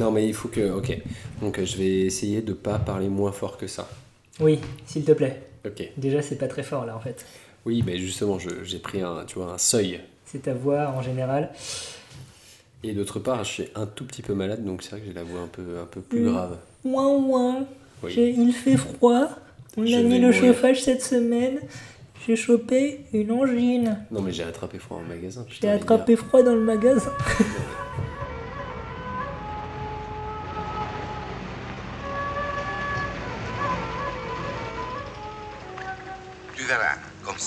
Non, mais il faut que. Ok. Donc, je vais essayer de pas parler moins fort que ça. Oui, s'il te plaît. Ok. Déjà, c'est pas très fort là en fait. Oui, mais justement, j'ai pris un, tu vois, un seuil. C'est ta voix en général. Et d'autre part, je suis un tout petit peu malade, donc c'est vrai que j'ai la voix un peu, un peu plus grave. Ouin ouin. Oui. Il fait froid. On Je a mis le mourir. chauffage cette semaine. J'ai chopé une angine. Non, mais j'ai attrapé froid en magasin. J'ai attrapé froid dans le magasin.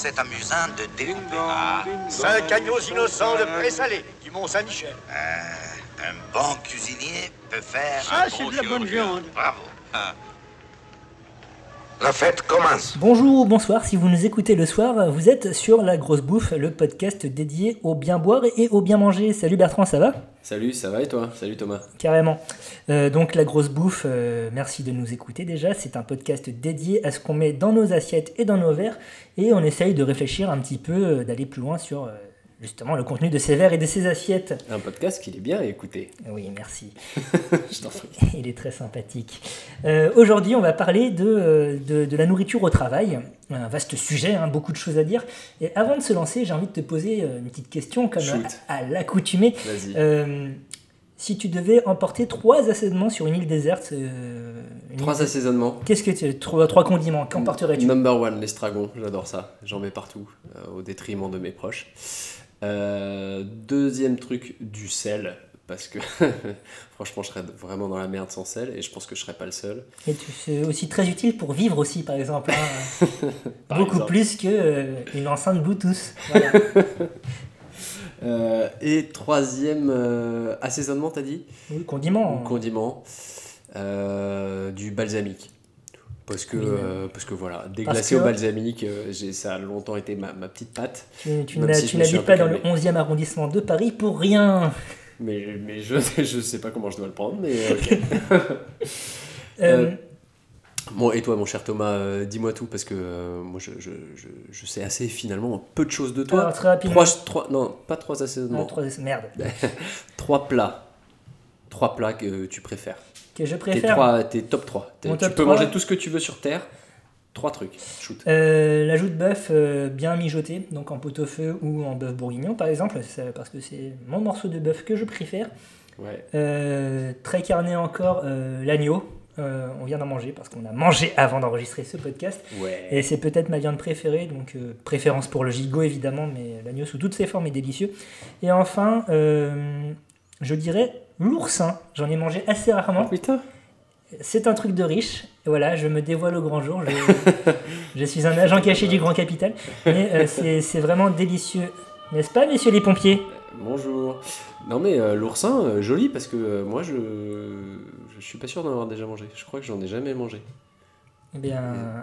c'est amusant de découper. Ah, Cinq agneaux innocents de présalé du Mont-Saint-Michel. un bon cuisinier peut faire Ça, un c'est bon de la bonne viande. Bravo. La fête commence. Bonjour ou bonsoir, si vous nous écoutez le soir, vous êtes sur La Grosse Bouffe, le podcast dédié au bien boire et au bien manger. Salut Bertrand, ça va? Salut, ça va et toi? Salut Thomas. Carrément. Euh, donc La Grosse Bouffe, euh, merci de nous écouter déjà. C'est un podcast dédié à ce qu'on met dans nos assiettes et dans nos verres. Et on essaye de réfléchir un petit peu, euh, d'aller plus loin sur euh, justement le contenu de ces verres et de ces assiettes. Un podcast qu'il est bien à écouter. Oui, merci. Je t'en prie. Il est très sympathique. Euh, Aujourd'hui, on va parler de, euh, de, de la nourriture au travail. Un vaste sujet, hein, beaucoup de choses à dire. Et avant de se lancer, j'ai envie de te poser euh, une petite question, comme Shoot. à, à l'accoutumée. Vas-y. Euh, si tu devais emporter trois assaisonnements sur une île déserte, euh, une Trois île- assaisonnements. Qu'est-ce que tu trois, trois condiments Qu'emporterais-tu Number one, l'estragon, j'adore ça. J'en mets partout, euh, au détriment de mes proches. Euh, deuxième truc, du sel. Parce que franchement, je serais vraiment dans la merde sans sel et je pense que je serais pas le seul. Et c'est aussi très utile pour vivre aussi, par exemple. hein. Par Beaucoup exemple. plus qu'une enceinte Bluetooth. Voilà. Euh, et troisième euh, assaisonnement, t'as dit? Oui, condiment, euh, du balsamique. Parce que, euh, parce que voilà, déglacé que- au balsamique, euh, ça a longtemps été ma, ma petite patte. Tu, tu si n'habites peu pas dans le calmé. 11e arrondissement de Paris pour rien. Mais, mais je, je sais pas comment je dois le prendre, mais. Euh, Bon, et toi, mon cher Thomas, dis-moi tout, parce que moi, je, je, je, je sais assez finalement peu de choses de toi. alors, très rapidement. trois, trois, non, pas trois Non, assaisonnements. trois- merde. Trois plats. Trois plats que tu préfères. Que je Tes, préfère. trois, tes top 3. Mon tu top peux 3. manger tout ce que tu veux sur Terre. Trois trucs. Shoot. Euh, la joue de bœuf euh, bien mijotée, donc en pot-au-feu ou en bœuf bourguignon par exemple, c'est- parce que c'est mon morceau de bœuf que je préfère. Ouais. Euh, très carné encore, euh, l'agneau. On vient d'en manger parce qu'on a mangé avant d'enregistrer ce podcast. Ouais. Et c'est peut-être ma viande préférée, donc préférence pour le gigot évidemment, mais l'agneau sous toutes ses formes est délicieux. Et enfin, je dirais l'oursin. J'en ai mangé assez Oh rarement. putain. C'est un truc de riche. Voilà, je me dévoile au grand jour. Je, je suis un agent caché du grand capital. Mais euh, c'est vraiment délicieux. N'est-ce pas, messieurs les pompiers? Bonjour. Non mais euh, l'oursin, euh, joli parce que euh, moi je je suis pas sûr d'en avoir déjà mangé. Je crois que j'en ai jamais mangé. Eh bien,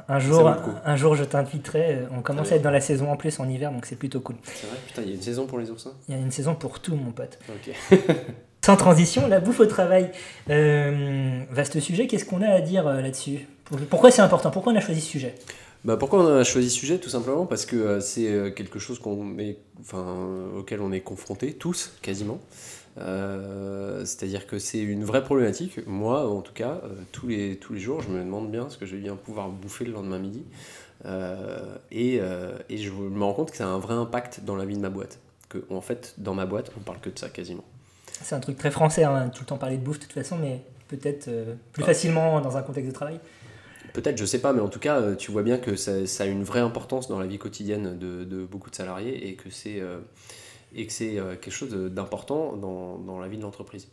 un jour, un jour, je t'inviterai. On commence à être dans la saison en plus en hiver, donc c'est plutôt cool. C'est vrai? Putain, il y a une saison pour les oursins? Il y a une saison pour tout, mon pote. Ok. Sans transition, la bouffe au travail. Euh, vaste sujet, qu'est-ce qu'on a à dire euh, là-dessus? Pour- Pourquoi c'est important? Pourquoi on a choisi ce sujet? Bah pourquoi on a choisi ce sujet? Tout simplement parce que euh, c'est quelque chose auquel on est confronté tous, quasiment. C'est-à-dire que c'est une vraie problématique. Moi, en tout cas, tous, les, tous les jours, je me demande bien ce que je vais bien pouvoir bouffer le lendemain midi. Et, et je me rends compte que ça a un vrai impact dans la vie de ma boîte. Que, en fait, dans ma boîte, on parle que de ça quasiment. C'est un truc très français, hein, tout le temps parler de bouffe de toute façon, mais peut-être euh, plus Ah. facilement dans un contexte de travail. Peut-être, je sais pas, mais en tout cas, euh, tu vois bien que ça, ça a une vraie importance dans la vie quotidienne de, de beaucoup de salariés et que c'est euh, quelque chose d'important dans, dans la vie de l'entreprise.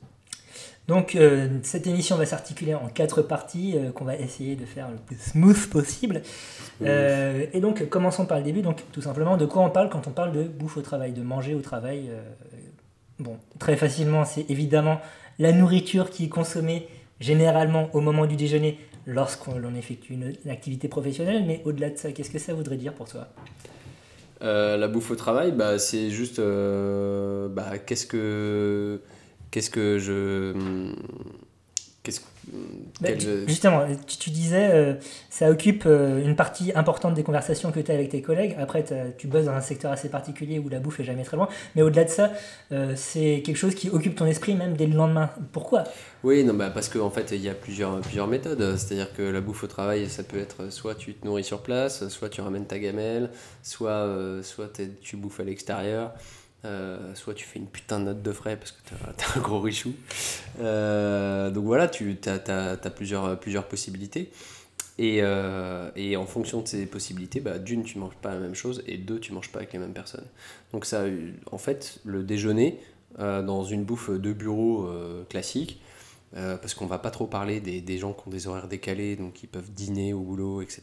Donc euh, cette émission va s'articuler en quatre parties euh, qu'on va essayer de faire le plus smooth possible. Et donc commençons par le début. Donc tout simplement de quoi on parle quand on parle de bouffe au travail, de manger au travail. Très facilement, c'est évidemment la nourriture qui est consommée généralement au moment du déjeuner lorsqu'on effectue une, une activité professionnelle. Mais au-delà de ça, qu'est-ce que ça voudrait dire pour toi? Euh, la bouffe au travail, bah, c'est juste euh, bah, qu'est-ce que qu'est-ce que je Bah, quel- tu- justement, tu, tu disais, euh, ça occupe euh, une partie importante des conversations que tu as avec tes collègues. Après, tu bosses dans un secteur assez particulier où la bouffe est jamais très loin. Mais au-delà de ça, euh, c'est quelque chose qui occupe ton esprit même dès le lendemain. Pourquoi? Oui, non, bah parce qu'en fait, il y a plusieurs, plusieurs méthodes. C'est-à-dire que la bouffe au travail, ça peut être soit tu te nourris sur place, soit tu ramènes ta gamelle, soit, euh, soit tu bouffes à l'extérieur, euh, soit tu fais une putain de note de frais parce que t'as un gros richou. Euh, donc voilà, tu as, plusieurs, possibilités. Et, euh, et en fonction de ces possibilités, bah, d'une, tu manges pas la même chose, et deux, tu manges pas avec les mêmes personnes. Donc ça, en fait, le déjeuner, dans une bouffe de bureau classique, euh, parce qu'on va pas trop parler des, des gens qui ont des horaires décalés, donc qui peuvent dîner au boulot, etc.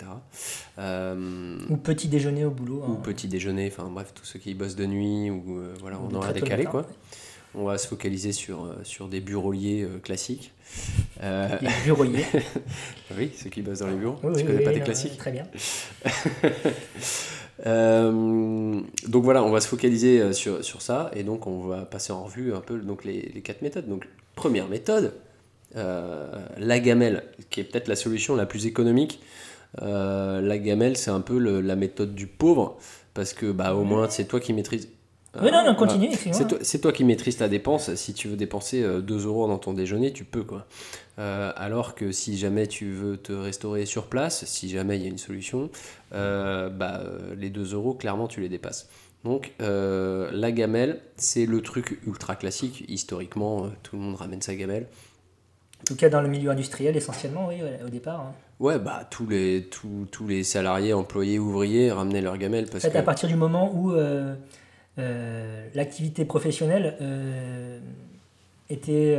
Euh, Ou petit déjeuner au boulot ou hein. petit déjeuner, enfin bref, tous ceux qui bossent de nuit ou euh, voilà, Ou en horaire décalé, matin. quoi. On va se focaliser sur, euh, sur des bureauliers classiques. Les bureauiers. oui, ceux qui bossent dans les bureaux. Oui, tu oui, connais oui, pas des classiques Très bien. Euh, donc voilà, on va se focaliser sur, sur ça et donc on va passer en revue un peu donc les, les quatre méthodes. Donc première méthode, la gamelle, qui est peut-être la solution la plus économique. Euh, la gamelle, c'est un peu le- la méthode du pauvre parce que bah au moins c'est toi qui maîtrises. Oui, non, non, Ah, continue, c'est excuse-moi. toi, c'est toi qui maîtrises ta dépense. Si tu veux dépenser euh, 2 euros dans ton déjeuner, tu peux. quoi. Euh, alors que si jamais tu veux te restaurer sur place, si jamais il y a une solution, euh, bah, euh, les 2 euros, clairement, tu les dépasses. Donc euh, la gamelle, c'est le truc ultra classique. Historiquement, euh, tout le monde ramène sa gamelle. En tout cas, dans le milieu industriel, essentiellement, oui, au départ. hein. Ouais, bah tous les, tous, tous les salariés, employés, ouvriers ramenaient leur gamelle En parce fait, que... à partir du moment où euh, euh, l'activité professionnelle euh, était,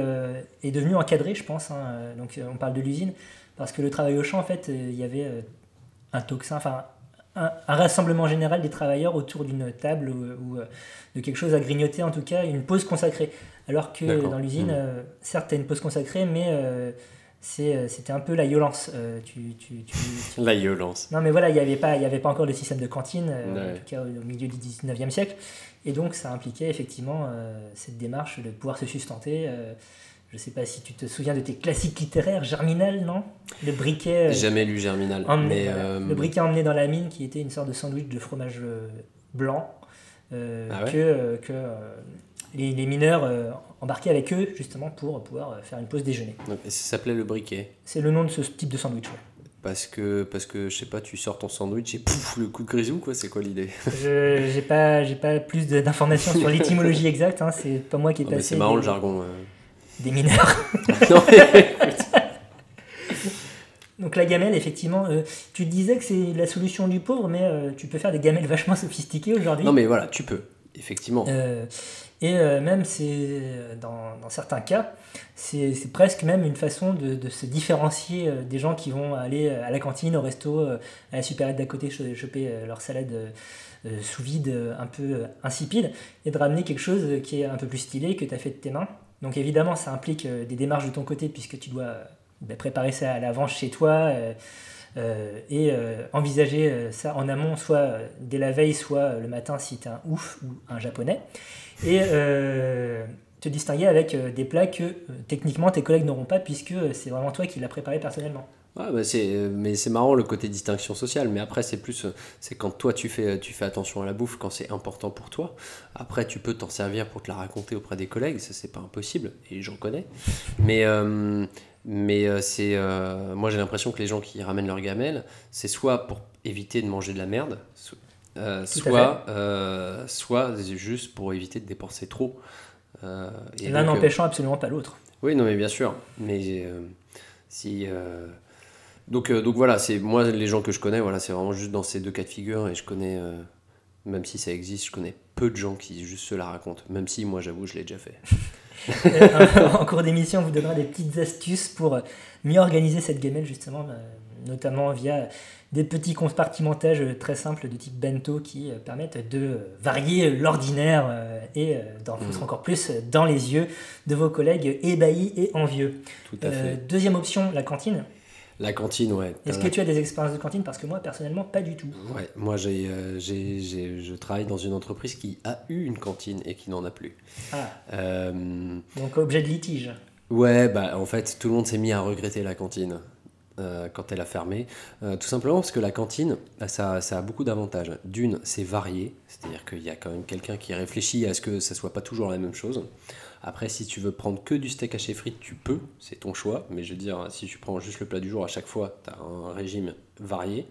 est devenue encadrée, je pense, hein, donc on parle de l'usine, parce que le travail au champ, en fait, il y avait un enfin un, un rassemblement général des travailleurs autour d'une table ou, ou, euh, de quelque chose à grignoter, en tout cas, une pause consacrée. Alors que dans l'usine, Mhm. euh, certes, tu as une pause consacrée, mais euh, c'est, euh, c'était un peu la violence. Euh, tu, tu, tu, tu- La violence. non, mais voilà, il n'y avait, pas- il y avait pas encore de système de cantine, euh, Ouais. en tout cas au, milieu du 19e siècle. Et donc, ça impliquait effectivement euh, cette démarche de pouvoir se sustenter. Je ne sais pas si tu te souviens de tes classiques littéraires, Germinal, non? Le briquet. euh, Jamais lu Germinal. emmené, mais, voilà. euh, Le briquet emmené dans la mine, qui était une sorte de sandwich de fromage euh, blanc, euh, Ah ouais? que, que les, les mineurs embarquaient avec eux, justement, pour pouvoir faire une pause déjeuner. et ça s'appelait le briquet. C'est le nom de ce type de sandwich. ouais. Parce que, parce que, je sais pas, tu sors ton sandwich et pouf, le coup de grisou, quoi, c'est quoi l'idée? Je j'ai pas pas plus d'informations sur l'étymologie exacte. Hein, c'est pas moi qui ai mais passé C'est marrant le jargon. Des mineurs. non, mais- Donc la gamelle, effectivement, euh, tu disais que c'est la solution du pauvre, mais euh, tu peux faire des gamelles vachement sophistiquées aujourd'hui. non, mais voilà, tu peux, effectivement. Euh, et même c'est dans, dans certains cas, c'est presque même une façon de, de se différencier des gens qui vont aller à la cantine, au resto, à la supérette d'à côté cho- choper leur salade sous vide un peu insipide et de ramener quelque chose qui est un peu plus stylé que tu as fait de tes mains. Donc évidemment, ça implique euh, des démarches de ton côté puisque tu dois euh, bah, préparer ça à l'avance chez toi. euh, et envisager ça en amont, soit dès la veille, soit le matin si tu es un ouf ou un japonais. Et te distinguer avec des plats que techniquement tes collègues n'auront pas puisque c'est vraiment toi qui l'as préparé personnellement. Ouais, bah, c'est, mais c'est marrant le côté distinction sociale. Mais après, c'est plus, c'est quand toi tu fais, tu fais attention à la bouffe, quand c'est important pour toi. Après, tu peux t'en servir pour te la raconter auprès des collègues, ça c'est pas impossible, et j'en connais. Mais, euh, mais euh, c'est, euh, moi j'ai l'impression que les gens qui ramènent leur gamelle, c'est soit pour éviter de manger de la merde, euh, soit, soit juste pour éviter de dépenser trop. Et L'un n'empêchant absolument pas l'autre. oui, non, mais bien sûr. Mais si. euh, Donc, euh, donc voilà, c'est moi, les gens que je connais, voilà, c'est vraiment juste dans ces deux cas de figure. Et je connais, euh, même si ça existe, je connais peu de gens qui juste se la racontent. Même si moi, j'avoue, je l'ai déjà fait. Euh, en cours d'émission, on vous donnera des petites astuces pour mieux organiser cette gamelle, justement, notamment via des petits compartimentages très simples de type bento qui permettent de varier l'ordinaire et d'en foutre Mhm. encore plus dans les yeux de vos collègues ébahis et envieux. Tout à Euh, fait. deuxième option, la cantine. La cantine, ouais. Est-ce que tu as des expériences de cantine? Parce que moi, personnellement, pas du tout. Ouais, moi, j'ai, euh, j'ai, j'ai- je travaille dans une entreprise qui a eu une cantine et qui n'en a plus. Ah, Euh, donc objet de litige. Ouais, bah en fait, tout le monde s'est mis à regretter la cantine euh, quand elle a fermé. Tout simplement parce que la cantine, bah, ça, ça a beaucoup d'avantages. D'une, c'est varié, c'est-à-dire qu'il y a quand même quelqu'un qui réfléchit à ce que ça soit pas toujours la même chose. Après, si tu veux prendre que du steak haché frites, tu peux, c'est ton choix. Mais je veux dire, si tu prends juste le plat du jour à chaque fois, tu as un régime varié.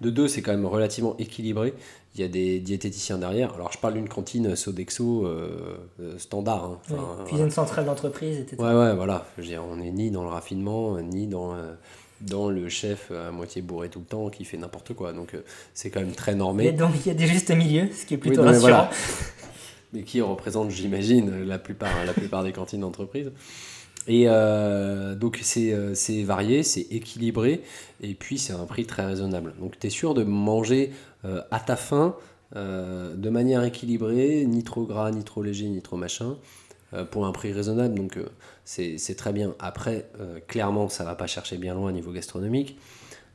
De deux, c'est quand même relativement équilibré. Il y a des diététiciens derrière. Alors, je parle d'une cantine Sodexo euh, euh, standard. hein. Oui, Cuisine centrale d'entreprise, etc. Ouais, ouais, voilà. Je veux dire, on n'est ni dans le raffinement, ni dans, euh, dans le chef à moitié bourré tout le temps qui fait n'importe quoi. Donc, c'est quand même très Et normé. donc il y a des justes milieux, ce qui est plutôt non, mais rassurant. voilà. Mais qui représente, j'imagine, la plupart, la plupart des cantines d'entreprise. Et euh, donc, c'est euh, c'est varié, c'est équilibré, et puis c'est un prix très raisonnable. Donc, tu es sûr de manger euh, à ta faim, de manière équilibrée, ni trop gras, ni trop léger, ni trop machin, pour un prix raisonnable. Donc, c'est très bien. Après, clairement, ça va pas chercher bien loin au niveau gastronomique.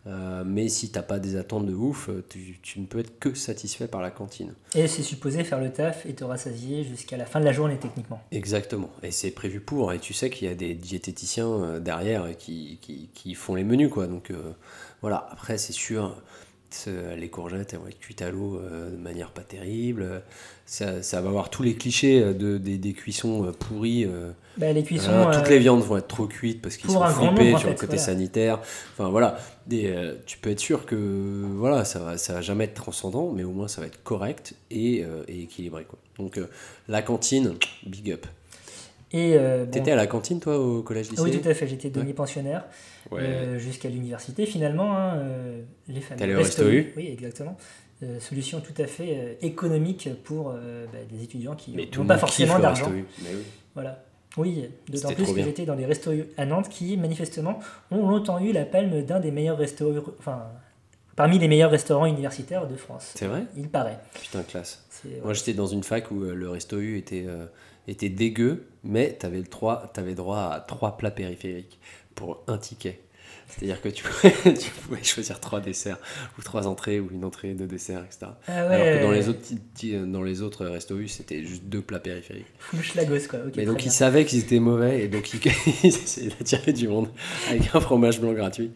Euh, mais si t'as pas des attentes de ouf, euh, tu, tu ne peux être que satisfait par la cantine. Et c'est supposé faire le taf et te rassasier jusqu'à la fin de la journée techniquement. Exactement. Et c'est prévu pour. Et tu sais qu'il y a des diététiciens euh, derrière qui, qui, qui font les menus, quoi. Donc euh, voilà. Après, c'est sûr, c'est- les courgettes, elles vont être cuites à l'eau euh, de manière pas terrible. Ça, ça va avoir tous les clichés euh, de, des, des cuissons euh, pourries. euh, Bah, les cuissons. Voilà, toutes euh, les viandes vont être trop cuites parce qu'ils sont en sur le côté voilà. sanitaire. Enfin voilà, Des, euh, tu peux être sûr que voilà, ça va, ça va jamais être transcendant, mais au moins ça va être correct et, euh, et équilibré. Quoi. Donc euh, la cantine, big up. Et euh, bon, T'étais à la cantine toi au collège lycée? Oui, tout à fait. J'étais demi-pensionnaire Ouais. Euh, jusqu'à l'université. Finalement, hein, euh, les allé au Resto U Oui, exactement. Euh, solution tout à fait euh, économique pour euh, bah, des étudiants qui n'ont le pas forcément le d'argent. Oui. Voilà. Oui, d'autant plus que j'étais dans des restos à Nantes qui, manifestement, ont longtemps eu la palme d'un des meilleurs restaurants, enfin, parmi les meilleurs restaurants universitaires de France. C'est vrai? Il paraît. Putain classe. Moi j'étais dans une fac où le resto U était, était dégueu, mais t'avais le droit, t'avais droit à trois plats périphériques pour un ticket. C'est-à-dire que tu pouvais, tu pouvais choisir trois desserts, ou trois entrées, ou une entrée, deux desserts, etc. Ah Alors que dans les autres, dans les autres restos c'était juste deux plats périphériques. full schlagos, quoi. Mais donc bien. ils savaient qu'ils étaient mauvais, et donc ils, ils essayaient d'attirer du monde avec un fromage blanc gratuit.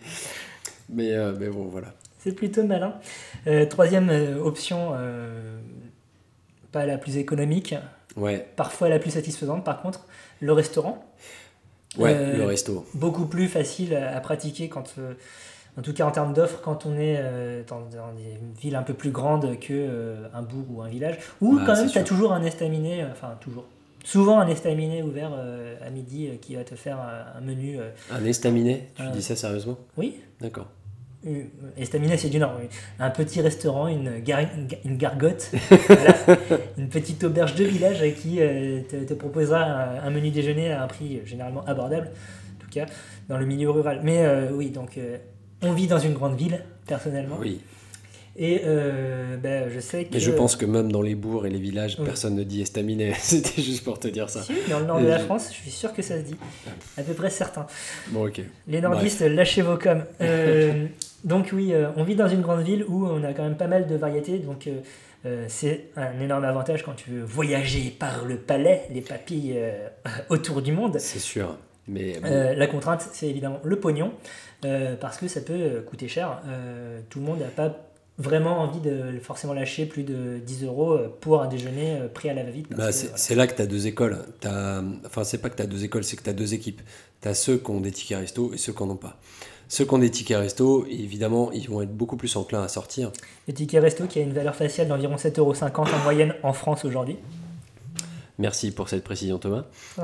Mais, euh, mais bon, voilà. C'est plutôt malin. Euh, troisième euh, option, euh, pas la plus économique, Ouais, parfois la plus satisfaisante par contre, le restaurant. Ouais Euh, le resto. Beaucoup plus facile à, à pratiquer quand, euh, en tout cas en termes d'offres, quand on est euh, dans, dans des villes un peu plus grandes que euh, un bourg ou un village. Ou Bah, quand même, c'est tu as toujours un estaminet, euh, enfin toujours. Souvent un estaminet ouvert à midi qui va te faire un, un menu. Un estaminet? Tu dis ça sérieusement? Oui, D'accord. Estaminet, c'est du Nord. oui. Un petit restaurant, une, gar- une ga- une gargote, voilà. une petite auberge de village qui euh, te, te proposera un, un menu déjeuner à un prix euh, généralement abordable, en tout cas dans le milieu rural. Mais euh, oui, donc euh, on vit dans une grande ville, personnellement. Oui. Et ben, je sais que. Mais je pense que même dans les bourgs et les villages, Oui. personne ne dit estaminet. C'était juste pour te dire ça. Si, dans le nord de la France, je suis sûr que ça se dit. À peu près certain. Bon, ok. Les nordistes, lâchez vos coms. Donc oui, euh, on vit dans une grande ville où on a quand même pas mal de variétés. Donc euh, euh, c'est un énorme avantage quand tu veux voyager par le palais, les papilles autour du monde. C'est sûr. Mais bon, la contrainte, c'est évidemment le pognon, parce que ça peut coûter cher. Tout le monde n'a pas vraiment envie de forcément lâcher plus de 10 euros pour un déjeuner pris à la va-vite. bah, c'est voilà. là que tu as deux écoles. T'as- Enfin, c'est pas que tu as deux écoles, c'est que tu as deux équipes. Tu as ceux qui ont des tickets resto et ceux qui n'en ont pas. Ceux qui ont des tickets resto, évidemment, ils vont être beaucoup plus enclins à sortir. Le ticket resto qui a une valeur faciale d'environ 7,50 euros en moyenne en France aujourd'hui. Merci pour cette précision, Thomas.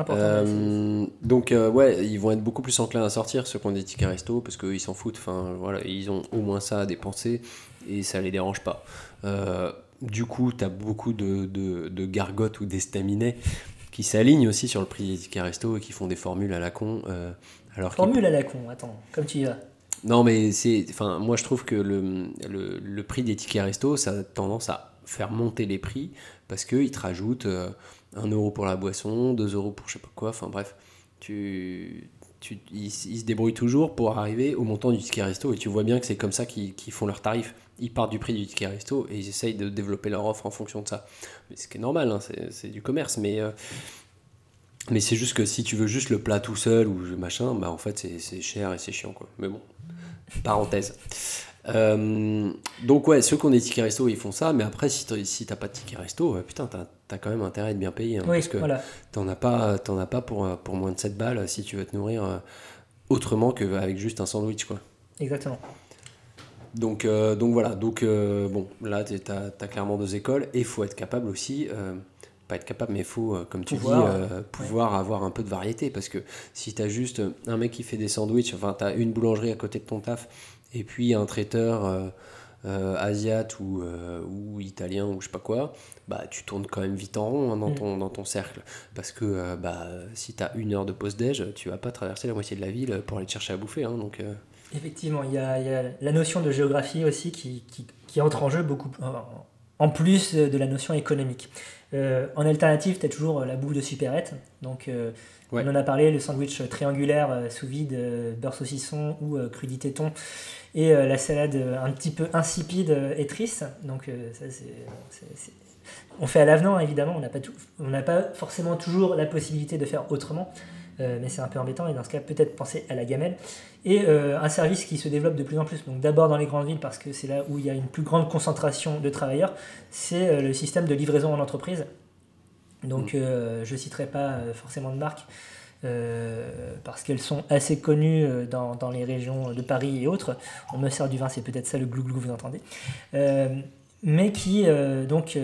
Euh, donc euh, ouais, ils vont être beaucoup plus enclins à sortir ceux qui ont des tickets resto parce qu'ils s'en foutent. Enfin voilà, ils ont au moins ça à dépenser et ça les dérange pas. Euh, du coup, tu as beaucoup de, de, de gargotes ou d'estaminets qui s'alignent aussi sur le prix des tickets resto et qui font des formules à la con. Alors Formule à la con, attends, comme tu y vas. Non mais c'est, enfin moi je trouve que le, le, le prix des tickets resto ça a tendance à faire monter les prix parce qu'ils te rajoutent euh, 1 euro pour la boisson, 2 euros pour je sais pas quoi, enfin bref, tu, tu, ils, ils se débrouillent toujours pour arriver au montant du ticket resto et tu vois bien que c'est comme ça qu'ils font leurs tarifs. Ils partent du prix du ticket resto et ils essayent de développer leur offre en fonction de ça. Mais ce qui est normal, hein, c'est c'est du commerce, mais, euh, Mais c'est juste que si tu veux juste le plat tout seul ou machin, bah en fait c'est- cher et c'est chiant quoi. Mais bon, parenthèse. Euh, donc ouais, ceux qui ont des tickets resto, ils font ça, mais après si t'as si t'as pas de ticket resto, putain, t'as as quand même intérêt à être bien payé. hein, Oui, parce que voilà. t'en as pas, t'en as pas pour, pour moins de 7 balles si tu veux te nourrir euh, autrement qu'avec juste un sandwich quoi. Exactement. Donc, euh, donc voilà, donc euh, bon, là tu as, clairement deux écoles et il faut être capable aussi, pas être capable, mais il faut, euh, comme tu Pouvoir, dis, euh, pouvoir avoir un peu de variété parce que si tu as juste un mec qui fait des sandwichs, enfin tu as une boulangerie à côté de ton taf et puis un traiteur euh, euh, asiate ou, euh, ou italien ou je sais pas quoi, bah tu tournes quand même vite en rond hein, dans, Mm. ton, dans ton cercle parce que euh, bah, si tu as une heure de pause-déj, tu vas pas traverser la moitié de la ville pour aller te chercher à bouffer. hein, donc, euh, Effectivement, il y a, il y a la notion de géographie aussi qui, qui, qui entre en jeu beaucoup en- plus de la notion économique. Euh, en alternative, tu as toujours la bouffe de supérette. Donc, euh, Ouais. on en a parlé, le sandwich triangulaire euh, sous vide, euh, beurre saucisson ou euh, crudité thon. Et euh, la salade euh, un petit peu insipide euh, et triste. Donc, euh, ça, c'est- On fait à l'avenant, évidemment. On n'a pas, tout- on n'a pas forcément toujours la possibilité de faire autrement. Euh, mais c'est un peu embêtant. Et dans ce cas, peut-être penser à la gamelle et euh, un service qui se développe de plus en plus. Donc d'abord dans les grandes villes parce que c'est là où il y a une plus grande concentration de travailleurs, c'est euh, le système de livraison en entreprise. Donc euh, je ne citerai pas forcément de marque euh, parce qu'elles sont assez connues dans, dans les régions de Paris et autres. On me sert du vin, c'est peut-être ça le glouglou vous entendez. Euh, mais qui donc donc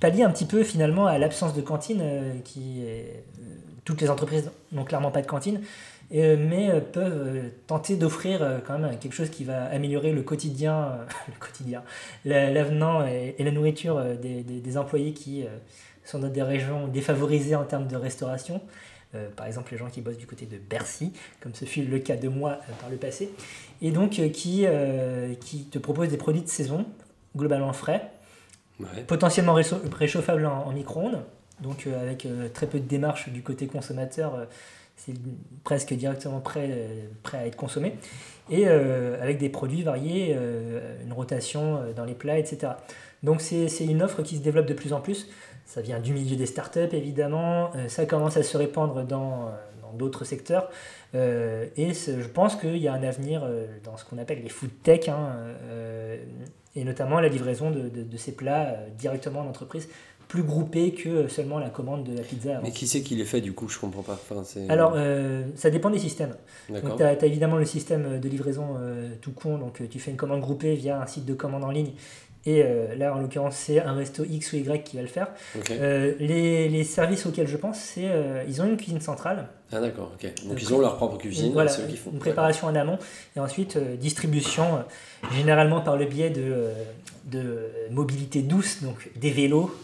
pallie un petit peu finalement à l'absence de cantine qui est, toutes les entreprises n'ont clairement pas de cantine euh, mais euh, peuvent euh, tenter d'offrir quand même quelque chose qui va améliorer le quotidien, le quotidien, l'avenant et, la nourriture des, des- des employés qui sont dans des régions défavorisées en termes de restauration. Euh, par exemple, les gens qui bossent du côté de Bercy, comme ce fut le cas de moi euh, par le passé, et donc euh, qui, qui te proposent des produits de saison, globalement frais, ouais. potentiellement réchau- réchauffables en, en micro-ondes, donc euh, avec euh, très peu de démarches du côté consommateur, euh, c'est presque directement prêt, prêt à être consommé, et avec des produits variés, une rotation dans les plats, etc. Donc c'est une offre qui se développe de plus en plus. Ça vient du milieu des startups évidemment, ça commence à se répandre dans d'autres secteurs. Et je pense qu'il y a un avenir dans ce qu'on appelle les food tech, hein, et notamment la livraison de, de- de ces plats directement en entreprise, plus groupés que seulement la commande de la pizza. avant. Mais qui c'est qui les fait du coup Je comprends pas. Enfin, Alors, euh, ça dépend des systèmes. Donc, tu as, évidemment le système de livraison euh, tout con. Donc, euh, tu fais une commande groupée via un site de commande en ligne. Et euh, là, en l'occurrence, c'est un resto X ou Y qui va le faire. Euh, les, les services auxquels je pense, c'est euh, ils ont une cuisine centrale. Ah d'accord. Ok. Donc ils ont leur propre cuisine. voilà, c'est eux qui font. une préparation en amont. Et ensuite, euh, distribution, généralement par le biais de, de mobilité douce, donc des vélos,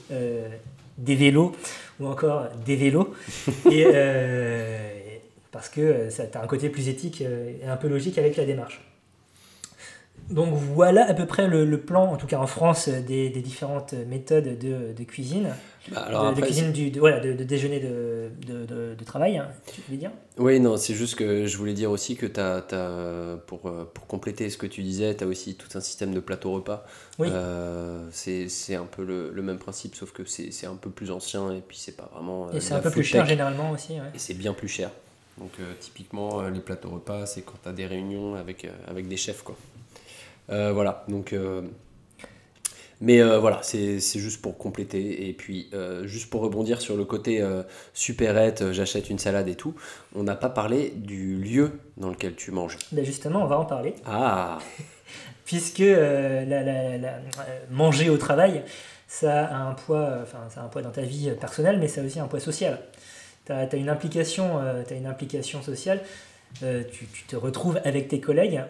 des vélos ou encore des vélos. et, parce que ça a un côté plus éthique et un peu logique avec la démarche. Donc voilà à peu près le, le plan, en tout cas en France, des, des différentes méthodes de, de cuisine, Bah, alors de, cuisine du, de, voilà, de, déjeuner de, travail, hein, tu voulais dire? Oui, non, c'est juste que je voulais dire aussi que t'as, t'as, pour, pour compléter ce que tu disais, tu as aussi tout un système de plateau repas. Oui. Euh, c'est, un peu le, le même principe, sauf que c'est, un peu plus ancien et puis c'est pas vraiment. euh, Et c'est un peu plus cher tech. généralement aussi. ouais. Et c'est bien plus cher. Donc euh, typiquement, les plateaux repas, c'est quand tu as des réunions avec, euh, avec des chefs. Quoi. Euh, voilà, donc... euh, mais euh, voilà, c'est juste pour compléter. Et puis, euh, juste pour rebondir sur le côté euh, supérette, j'achète une salade et tout, on n'a pas parlé du lieu dans lequel tu manges. Ben justement, on va en parler, Ah puisque la- la- la- manger au travail, ça a un poids, enfin, ça a un poids dans ta vie personnelle, mais ça a aussi un poids social. Tu as, une implication, une implication sociale. Tu, tu te retrouves avec tes collègues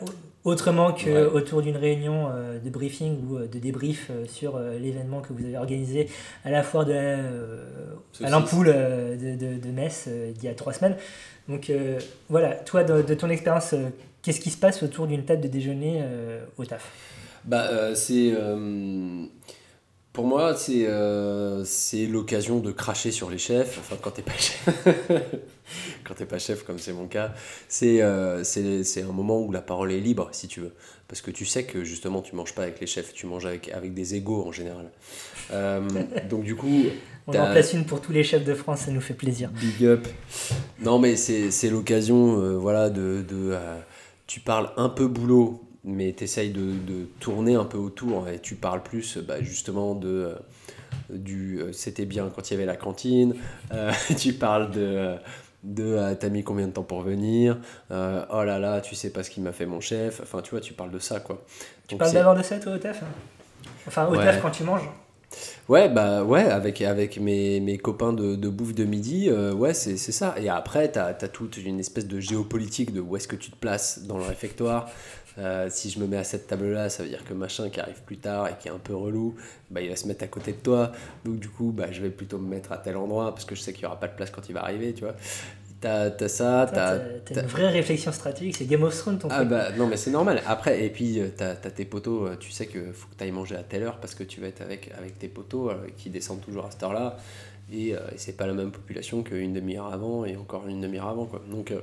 autrement que Ouais. autour d'une réunion euh, de briefing ou euh, de débrief euh, sur l'événement que vous avez organisé à la foire de la, à l'ampoule de, de, de Metz d'il y a trois semaines. Donc voilà, toi de, de ton expérience, qu'est-ce qui se passe autour d'une table de déjeuner au taf? Bah, c'est. Pour moi, c'est euh, c'est l'occasion de cracher sur les chefs, enfin quand t'es pas chef, quand t'es pas chef comme c'est mon cas, c'est euh, c'est un moment où la parole est libre si tu veux, parce que tu sais que justement tu manges pas avec les chefs, tu manges avec, avec des égaux en général. Euh, donc du coup, On en place une pour tous les chefs de France, ça nous fait plaisir. Big up. Non, mais c'est c'est l'occasion, voilà, de. de tu parles un peu boulot, mais tu essayes de, de tourner un peu autour et tu parles plus, bah, justement, de. euh, du euh, c'était bien quand il y avait la cantine, euh, tu parles de. de t'as mis combien de temps pour venir, Euh, oh là là, tu sais pas ce qu'il m'a fait mon chef, enfin tu vois, tu parles de ça quoi. Tu Donc, parles d'abord de ça, toi, au taf hein? Enfin, au Ouais. taf quand tu manges. Ouais, bah ouais, avec, avec mes, mes copains de, de bouffe de midi, euh, ouais, c'est c'est ça. Et après, t'as as toute une espèce de géopolitique de où est-ce que tu te places dans le réfectoire. Euh, si je me mets à cette table-là, ça veut dire que machin qui arrive plus tard et qui est un peu relou, bah, il va se mettre à côté de toi. Donc du coup, bah, je vais plutôt me mettre à tel endroit parce que je sais qu'il n'y aura pas de place quand il va arriver, tu vois. T'as as ça, t'as... T'as une vraie réflexion stratégique, c'est Game of Thrones ton Ah truc. bah non mais c'est normal. Après et puis euh, t'as as tes potos, euh, tu sais que faut que t'ailles manger à telle heure parce que tu vas être avec, avec tes potos euh, qui descendent toujours à cette heure-là et, euh, et c'est pas la même population qu'une demi-heure avant et encore une demi-heure avant quoi. Donc euh,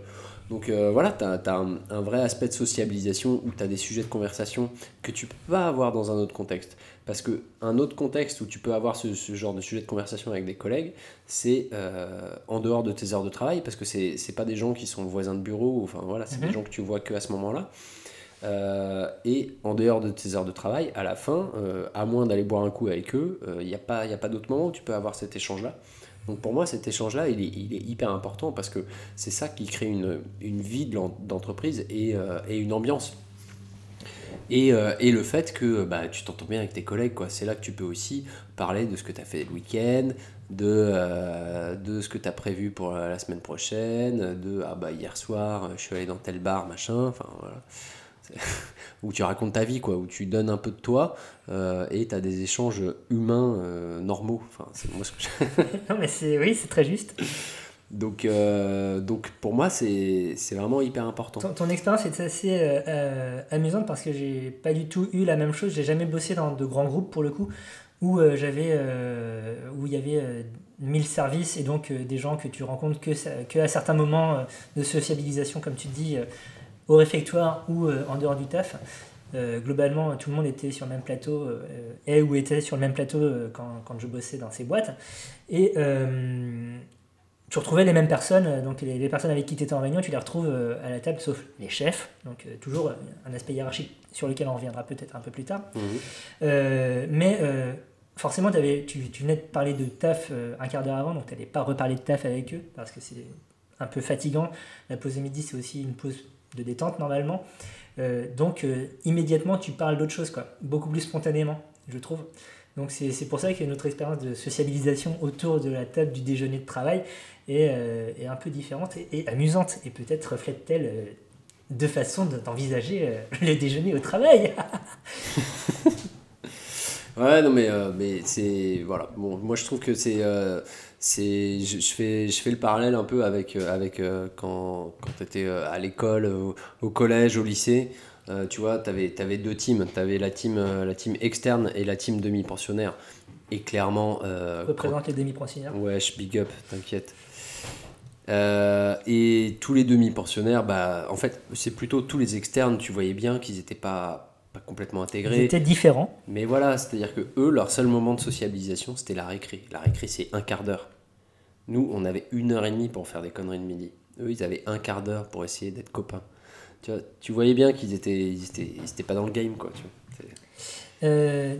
donc euh, voilà t'as as un, un vrai aspect de sociabilisation où t'as des sujets de conversation que tu peux pas avoir dans un autre contexte parce que un autre contexte où tu peux avoir ce, ce genre de sujet de conversation avec des collègues c'est euh, en dehors de tes heures de travail parce que c'est pas des gens qui sont voisins de bureau enfin voilà c'est Mhm. des gens que tu vois que à ce moment-là Euh, et en dehors de tes heures de travail à la fin euh, à moins d'aller boire un coup avec eux il n'y a pas il a pas d'autre moment où tu peux avoir cet échange là donc pour moi cet échange là il est, hyper important parce que c'est ça qui crée une, une vie d'entreprise et, euh, et une ambiance. Et, euh, le fait que bah, tu t'entends bien avec tes collègues, c'est là que tu peux aussi parler de ce que tu as fait le week-end, de, euh, de ce que tu as prévu pour la semaine prochaine, de ah bah hier soir je suis allé dans tel bar, machin, enfin voilà. Où tu racontes ta vie, quoi, où tu donnes un peu de toi euh, et tu as des échanges humains euh, normaux. Enfin, c'est moi ce que je- Non, mais c'est oui, c'est très juste. donc, euh, donc pour moi, c'est c'est vraiment hyper important. Ton, ton expérience est assez amusante parce que j'ai pas du tout eu la même chose. J'ai jamais bossé dans de grands groupes pour le coup où j'avais où il y avait euh, 1000 services et donc des gens que tu rencontres que, que à certains moments de sociabilisation comme tu dis au réfectoire ou euh, en dehors du taf. Euh, globalement, tout le monde était sur le même plateau, euh, est ou était sur le même plateau quand, quand je bossais dans ces boîtes. Et tu retrouvais les mêmes personnes, donc les, les personnes avec qui tu étais en réunion, tu les retrouves à la table, sauf les chefs, donc toujours un aspect hiérarchique sur lequel on reviendra peut-être un peu plus tard. Mhm. Euh, mais euh, forcément, tu, tu venais de parler de taf un quart d'heure avant, donc tu n'allais pas reparler de taf avec eux, parce que c'est un peu fatigant. La pause de midi, c'est aussi une pause de détente normalement. Euh, donc euh, immédiatement, tu parles d'autre chose, quoi. beaucoup plus spontanément, je trouve. Donc c'est pour ça que notre expérience de sociabilisation autour de la table du déjeuner de travail est, euh, est un peu différente et, amusante, et peut-être reflète-t-elle euh, deux façons de- d'envisager euh, le déjeuner au travail. Ouais, non, mais, euh, mais c'est. Voilà. Bon, moi, je trouve que c'est. Euh, c'est je, je fais, je fais le parallèle un peu avec, euh, avec euh, quand, quand tu étais à l'école, au, au collège, au lycée. Euh, tu vois, tu avais, deux teams. Tu avais la team, euh, la team externe et la team demi-pensionnaire. Et clairement. euh, représente les demi-pensionnaires. Ouais, je big up, t'inquiète. Euh, et tous les demi-pensionnaires, bah, en fait, c'est plutôt tous les externes, tu voyais bien qu'ils n'étaient pas, pas complètement Ils intégrés. étaient différents. Mais voilà, c'est-à-dire que eux, leur seul moment de sociabilisation, c'était la récré. La récré, c'est un quart d'heure. Nous, on avait une heure et demie pour faire des conneries de midi. Eux, ils avaient un quart d'heure pour essayer d'être copains. Tu, vois, tu voyais bien qu'ils étaient, ils étaient, ils étaient pas dans le game, quoi. Tu vois. Euh,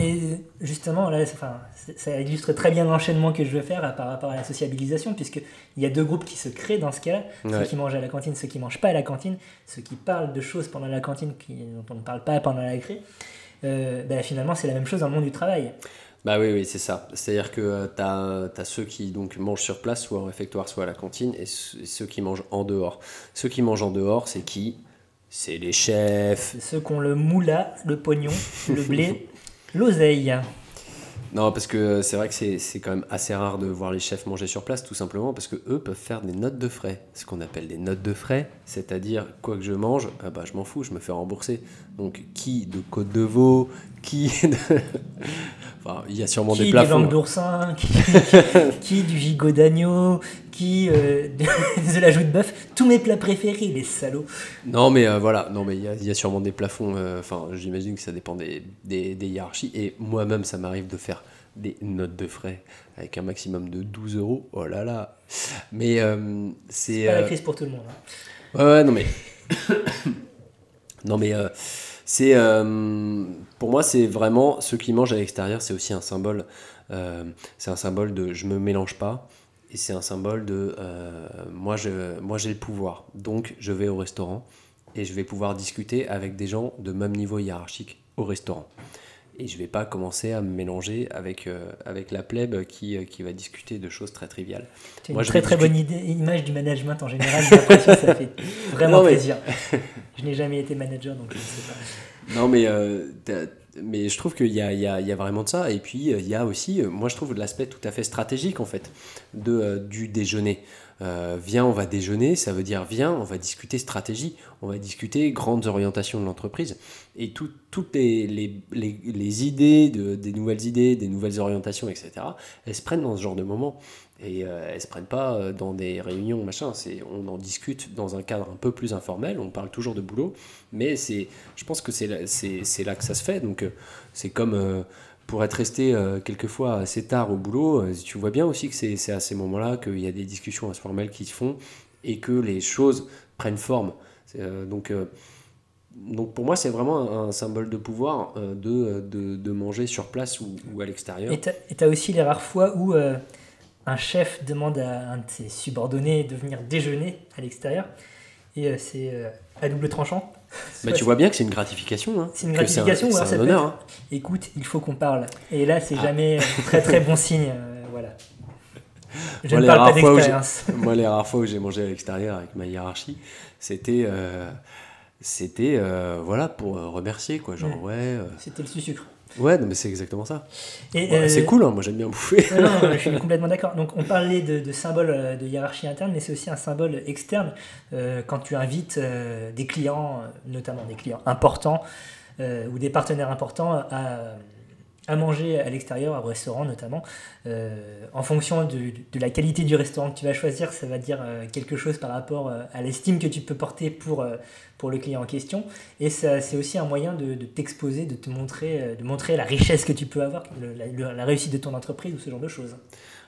et justement, là, enfin, ça illustre très bien l'enchaînement que je veux faire par rapport à la sociabilisation, puisqu'il y a deux groupes qui se créent dans ce cas-là. Ceux qui mangent à la cantine, ceux qui mangent pas à la cantine, ceux qui parlent de choses pendant la cantine qui, dont on ne parle pas pendant la récré. Euh, ben, finalement, c'est la même chose dans le monde du travail. Bah oui, oui, c'est ça. C'est-à-dire que tu as, ceux qui donc, mangent sur place, soit au réfectoire, soit à la cantine, et ce- et ceux qui mangent en dehors. Ceux qui mangent en dehors, c'est qui? C'est les chefs. Ceux qui ont le moula, le pognon, le blé, l'oseille. Non, parce que c'est vrai que c'est quand même assez rare de voir les chefs manger sur place, tout simplement parce que eux peuvent faire des notes de frais. Ce qu'on appelle des notes de frais, c'est-à-dire quoi que je mange, ah bah, je m'en fous, je me fais rembourser. Donc qui de côte de veau, qui. Enfin, il y a sûrement Qui des des plafonds. langues d'oursin, qui, qui du gigot d'agneau, qui euh, de, la joue de bœuf, tous mes plats préférés, les salauds. Non, mais euh, voilà, non, mais il y, a- il y a sûrement des plafonds. euh, Enfin, j'imagine que ça dépend des, des, des hiérarchies. Et moi-même, ça m'arrive de faire des notes de frais avec un maximum de 12 euros. Oh là là. Mais c'est. C'est pas la crise pour tout le monde. hein. Ouais, ouais, non mais. non mais c'est. euh, pour moi, c'est vraiment. Ceux qui mangent à l'extérieur, c'est aussi un symbole. euh, c'est un symbole de je me mélange pas. Et c'est un symbole de euh, moi, je, moi j'ai le pouvoir. Donc je vais au restaurant et je vais pouvoir discuter avec des gens de même niveau hiérarchique au restaurant. Et je vais pas commencer à me mélanger avec, euh, avec la plèbe qui, euh, qui va discuter de choses très triviales. C'est une très très bonne idée, image du management en général. J'ai l'impression que ça fait vraiment Non, mais- plaisir. Je n'ai jamais été manager, donc je ne sais pas. Non, mais, euh, mais je trouve qu'il y y, y a vraiment de ça. Et puis, il y a aussi, moi, je trouve l'aspect tout à fait stratégique, en fait, de, du déjeuner. Euh, viens, on va déjeuner, ça veut dire viens, on va discuter stratégie, on va discuter grandes orientations de l'entreprise. Et tout- toutes les, idées, de, des nouvelles idées, des nouvelles orientations, etc., elles se prennent dans ce genre de moment. Et euh, elles se prennent pas euh, dans des réunions, machin. On en discute dans un cadre un peu plus informel, on parle toujours de boulot, mais je pense que c'est là, que ça se fait. Donc euh, c'est comme pour être resté euh, quelquefois assez tard au boulot, euh, tu vois bien aussi que c'est, à ces moments-là qu'il y a des discussions informelles qui se font et que les choses prennent forme. Euh, donc, donc pour moi, c'est vraiment un, symbole de pouvoir de, de, manger sur place ou, à l'extérieur. Et tu as aussi les rares fois où un chef demande à un de ses subordonnés de venir déjeuner à l'extérieur. Et c'est à double tranchant. Mais Soit tu vois bien que c'est une gratification. Hein, C'est une c'est un- gratification c'est alors un ça peut honneur. être, hein. Écoute, il faut qu'on parle. Et là, c'est Ah. jamais euh, très très bon signe. euh, voilà. Je Moi, ne les parle pas rares fois où j'ai- d'expérience. Moi, les rares fois où j'ai mangé à l'extérieur avec ma hiérarchie, c'était, euh, c'était, euh, voilà, pour remercier, quoi. Genre, ouais, C'était le sucre. Ouais, non, mais c'est exactement ça. Ouais, euh, C'est cool, hein, moi j'aime bien bouffer. Non, non, je suis complètement d'accord. Donc, on parlait de, de symbole euh, de hiérarchie interne, mais c'est aussi un symbole externe. Euh, quand tu invites euh, des clients, notamment des clients importants ou des partenaires importants, à, à manger à l'extérieur, au restaurant notamment, euh, en fonction de, de la qualité du restaurant que tu vas choisir, ça va dire euh, quelque chose par rapport euh, à l'estime que tu peux porter pour, pour le client en question. Et ça, c'est aussi un moyen de, de t'exposer, de te montrer, de montrer la richesse que tu peux avoir, la, réussite de ton entreprise ou ce genre de choses.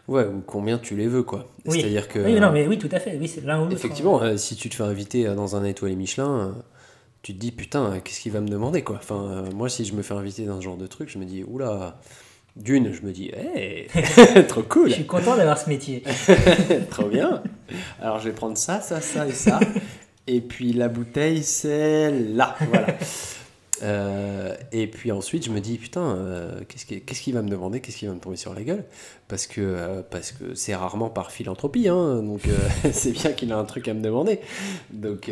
Ouais, ou combien tu les veux, quoi. Oui. C'est-à-dire que. Oui, non, mais oui, tout à fait. Oui, c'est l'un ou l'autre. Effectivement, euh, si tu te fais inviter dans un étoilé Michelin, tu te dis putain, qu'est-ce qu'il va me demander quoi. Enfin, euh, moi, si je me fais inviter dans ce genre de truc, je me dis oula. D'une, je me dis, hey, trop cool, Je suis content d'avoir ce métier. trop bien. Alors, je vais prendre ça, ça, ça et ça. Et puis la bouteille, c'est là. Voilà. Euh, et puis ensuite, je me dis, putain, euh, qu'est-ce qu'il va me demander Qu'est-ce qu'il va me tomber sur la gueule? Parce que euh, parce que c'est rarement par philanthropie, hein, donc c'est bien qu'il a un truc à me demander. Donc,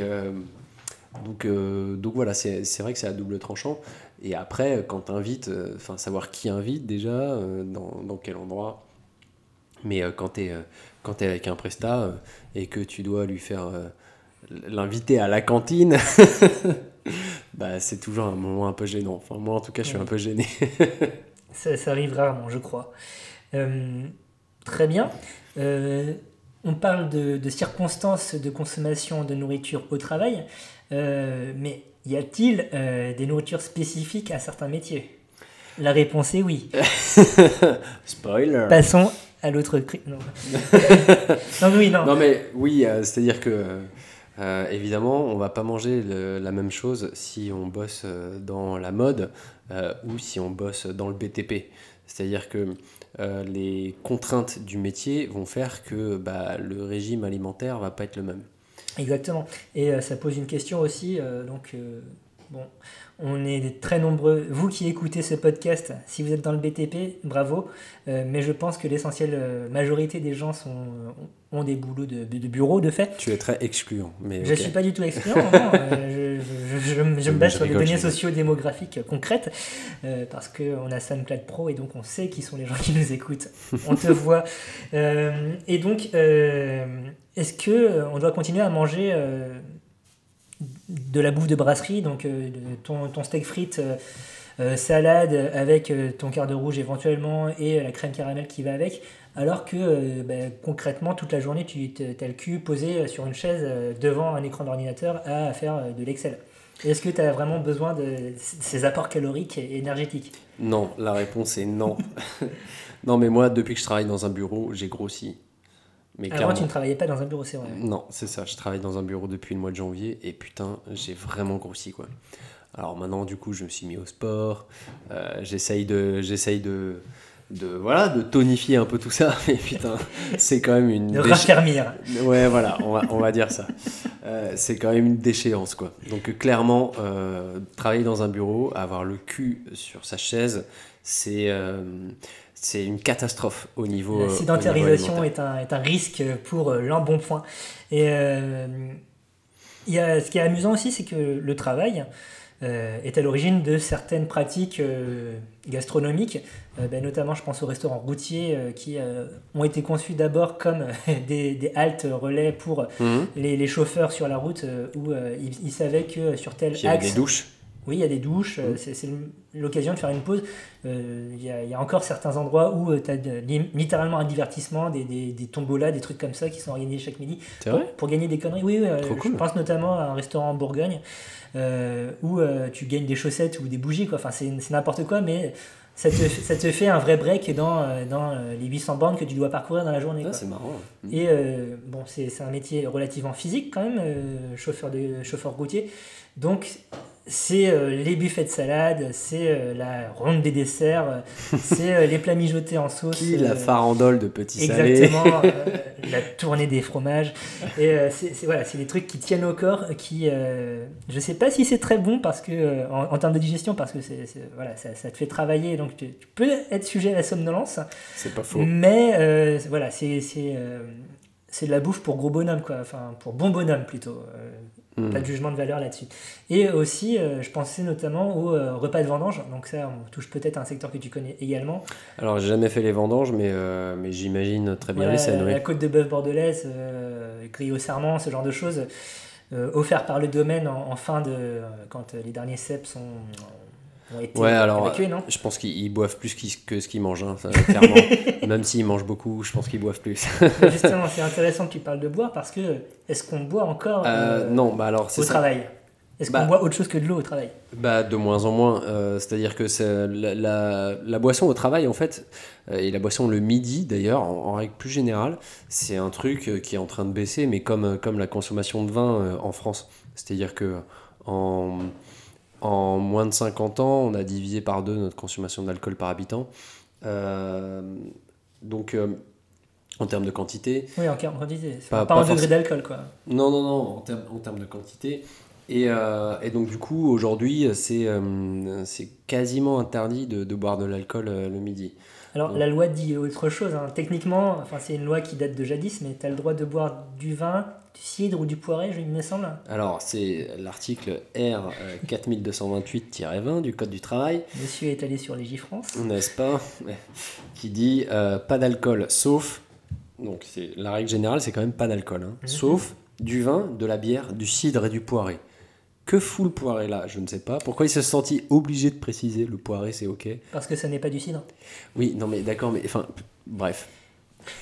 donc, euh, donc voilà, c'est vrai que c'est à double tranchant. Et après, quand tu invites, enfin, savoir qui invite déjà, euh, dans, dans quel endroit. Mais euh, quand tu es, avec un prestat euh, et que tu dois lui faire euh, l'inviter à la cantine, bah, c'est toujours un moment un peu gênant. Enfin, moi, en tout cas, je suis un peu gêné. Ça, ça arrive rarement, je crois. Euh, très bien. Euh, on parle de, de circonstances de consommation de nourriture au travail, euh, mais y a-t-il euh, des nourritures spécifiques à certains métiers? La réponse est oui. Spoiler. Passons à l'autre Non. non, oui, non. Non mais oui, euh, c'est-à-dire que euh, évidemment, on va pas manger le- la même chose si on bosse dans la mode euh, ou si on bosse dans le BTP. C'est-à-dire que euh, les contraintes du métier vont faire que bah, le régime alimentaire va pas être le même. Exactement. Et euh, ça pose une question aussi. euh, donc, euh, Bon, on est très nombreux. Vous qui écoutez ce podcast, si vous êtes dans le BTP, bravo. Mais je pense que l'essentielle majorité des gens sont, ont des boulots de, de, bureau, de fait. Tu es très excluant. Mais je ne suis pas du tout excluant. non, je, je, je, me base sur des données socio-démographiques concrètes parce qu'on a SoundCloud Pro et donc on sait qui sont les gens qui nous écoutent. On te voit. et donc, est-ce que on doit continuer à manger de la bouffe de brasserie, donc euh, ton, ton, steak frites, euh, euh, salade avec ton quart de rouge éventuellement et la crème caramel qui va avec, alors que bah, concrètement toute la journée tu as le cul posé sur une chaise devant un écran d'ordinateur à faire de l'Excel. Est-ce que tu as vraiment besoin de ces apports caloriques et énergétiques? Non, la réponse est non. non, mais moi, depuis que je travaille dans un bureau, j'ai grossi. Mais Avant, tu ne travaillais pas dans un bureau, c'est vrai. Non, c'est ça. Je travaille dans un bureau depuis le mois de janvier et putain, j'ai vraiment grossi quoi. Alors maintenant, du coup, je me suis mis au sport. Euh, j'essaye de, j'essaye de, de, voilà, de tonifier un peu tout ça. Mais putain, c'est quand même une. De raffermir. Ouais, voilà, on va, on va dire ça. Euh, c'est quand même une déchéance quoi. Donc clairement, euh, travailler dans un bureau, avoir le cul sur sa chaise, c'est c'est une catastrophe au niveau. La sédentarisation est, un, est un risque pour l'embonpoint. Et euh, y a, ce qui est amusant aussi, c'est que le travail est à l'origine de certaines pratiques euh, gastronomiques, ben, notamment je pense aux restaurants routiers qui ont été conçus d'abord comme des, des, haltes relais pour mhm. les, les, chauffeurs sur la route où ils, ils, savaient que sur tel axe. Il y avait des douches oui, il y a des douches, euh, mm. c'est l'occasion de faire une pause. Euh, il y, a encore certains endroits où euh, tu as littéralement un divertissement, des, des, des, tombolas, des trucs comme ça qui sont organisés chaque midi pour, pour, gagner des conneries. Oui, je pense notamment à un restaurant en Bourgogne où tu gagnes des chaussettes ou des bougies. Quoi. Enfin, c'est n'importe quoi, mais ça te, ça te, fait un vrai break dans, dans les 800 bandes que tu dois parcourir dans la journée. Ah, c'est marrant. Et bon, c'est un métier relativement physique quand même, chauffeur, de, chauffeur routier. Donc, c'est euh, les buffets de salade, c'est euh, la ronde des desserts, euh, c'est les plats mijotés en sauce. Qui, la farandole de petits salés. Exactement, la tournée des fromages. Et c'est voilà, des trucs qui tiennent au corps, qui, je sais pas si c'est très bon parce que, en, termes de digestion, parce que voilà, ça, ça, te fait travailler, donc tu, peux être sujet à la somnolence. C'est pas faux. Mais voilà, c'est c'est de la bouffe pour gros bonhomme, quoi. Enfin, pour bon bonhomme plutôt. Hmm. Pas de jugement de valeur là-dessus. Et aussi, euh, je pensais notamment au euh, repas de vendange. Donc ça, on touche peut-être à un secteur que tu connais également. Alors, j'ai jamais fait les vendanges, mais, euh, mais j'imagine très bien les scènes. La côte de bœuf bordelaise, grille au serment, ce genre de choses, offert par le domaine en, en fin de... quand les derniers cèpes sont ouais, alors, Je pense qu'ils boivent plus que ce qu'ils mangent, hein, clairement. Même s'ils mangent beaucoup, je pense qu'ils boivent plus. Justement, c'est intéressant que tu parles de boire parce que est-ce qu'on boit encore euh, euh, non, bah alors, au travail? Est-ce qu'on bah boit autre chose que de l'eau au travail? bah, De moins en moins. Euh, c'est-à-dire que la, la, la, boisson au travail, en fait, et la boisson le midi d'ailleurs, en, règle plus générale, c'est un truc qui est en train de baisser, mais comme, comme la consommation de vin en France. C'est-à-dire que en en moins de 50 ans, on a divisé par deux notre consommation d'alcool par habitant. Euh, donc, euh, en termes de quantité. Oui, en termes de quantité. Pas, pas, en degré d'alcool, quoi. Non, non, non, en termes, en termes de quantité. Et, euh, et, donc, du coup, aujourd'hui, c'est quasiment interdit de, de boire de l'alcool le midi. Alors, la loi dit autre chose. Hein. Techniquement, enfin, c'est une loi qui date de jadis, mais tu as le droit de boire du vin, du cidre ou du poiré, il me semble. Alors, c'est l'article R 4228-20 du Code du travail. Monsieur est allé sur les France. N'est-ce pas Qui dit euh, pas d'alcool, sauf. Donc, la règle générale, c'est quand même pas d'alcool. Hein. Mhm. Sauf du vin, de la bière, du cidre et du poiré. Que fout le poiré là? Je ne sais pas. Pourquoi il s'est senti obligé de préciser le poiré c'est ok? Parce que ça n'est pas du cidre. Oui, non mais d'accord, mais enfin, bref.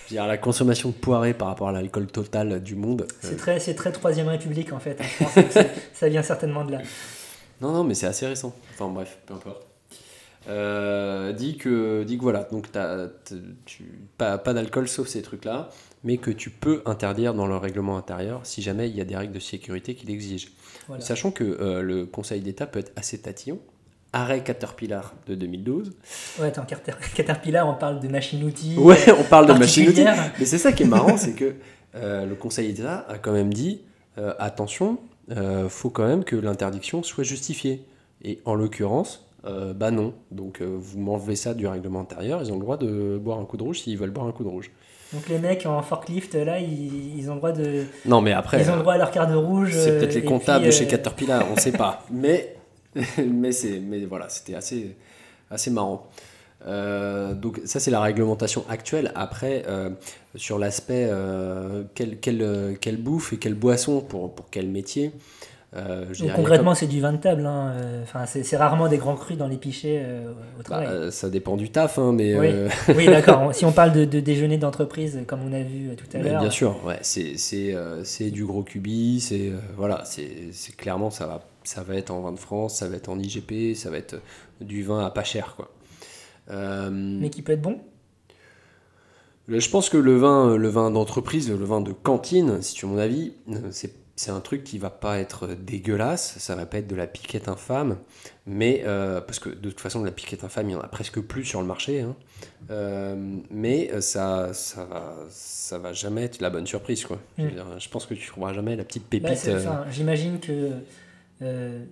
Dire, la consommation de poiré par rapport à l'alcool total du monde. C'est très, c'est très Troisième République en fait. Je pense que ça vient certainement de là. Non, non, mais c'est assez récent. Enfin bref, peu importe. Euh, dit que, dit que voilà, donc as, tu, pas, pas d'alcool sauf ces trucs-là, mais que tu peux interdire dans le règlement intérieur si jamais il y a des règles de sécurité qui l'exigent. Sachant que euh, le Conseil d'État peut être assez tatillon. Arrêt Caterpillar de 2012. Ouais, attends, Caterpillar, on parle de machine-outil. Ouais, on parle de machine-outil. Mais c'est ça qui est marrant, c'est que euh, le Conseil d'État a quand même dit euh, attention, euh, faut quand même que l'interdiction soit justifiée. Et en l'occurrence, euh, bah non. Donc vous m'enlevez ça du règlement intérieur, ils ont le droit de boire un coup de rouge s'ils veulent boire un coup de rouge. Donc les mecs en forklift, là, ils, ils ont le droit de. Non, mais après, Ils ont le droit à leur carte de rouge. c'est peut-être les comptables puis, de chez Caterpillar, on sait pas. Mais, mais, c'est, mais voilà, c'était assez, assez marrant. Euh, donc ça c'est la réglementation actuelle. Après, euh, sur l'aspect euh, quelle, quelle, quelle bouffe et quelle boisson pour, pour quel métier, euh, Donc concrètement, c'est du vin de table. hein, Enfin, c'est rarement des grands crus dans les pichets au Bah, travail. ça dépend du taf, hein, mais, Oui. oui, d'accord. Si on parle de, de déjeuner d'entreprise, comme on a vu tout à l'heure. bien sûr, ouais, c'est c'est, c'est du gros cubi, c'est voilà, c'est c'est clairement ça va ça va être en vin de France, ça va être en IGP, ça va être du vin à pas cher quoi. Euh, Mais qui peut être bon? je pense que le vin le vin d'entreprise, le vin de cantine, si tu veux mon avis, euh, c'est c'est un truc qui va pas être dégueulasse, ça va pas être de la piquette infâme, mais euh, parce que de toute façon de la piquette infâme il y en a presque plus sur le marché, hein. Euh, mais euh, ça ça va ça va jamais être la bonne surprise quoi. Je, veux Mm. dire, je pense que tu trouveras jamais la petite Bah, pépite. euh, J'imagine que euh,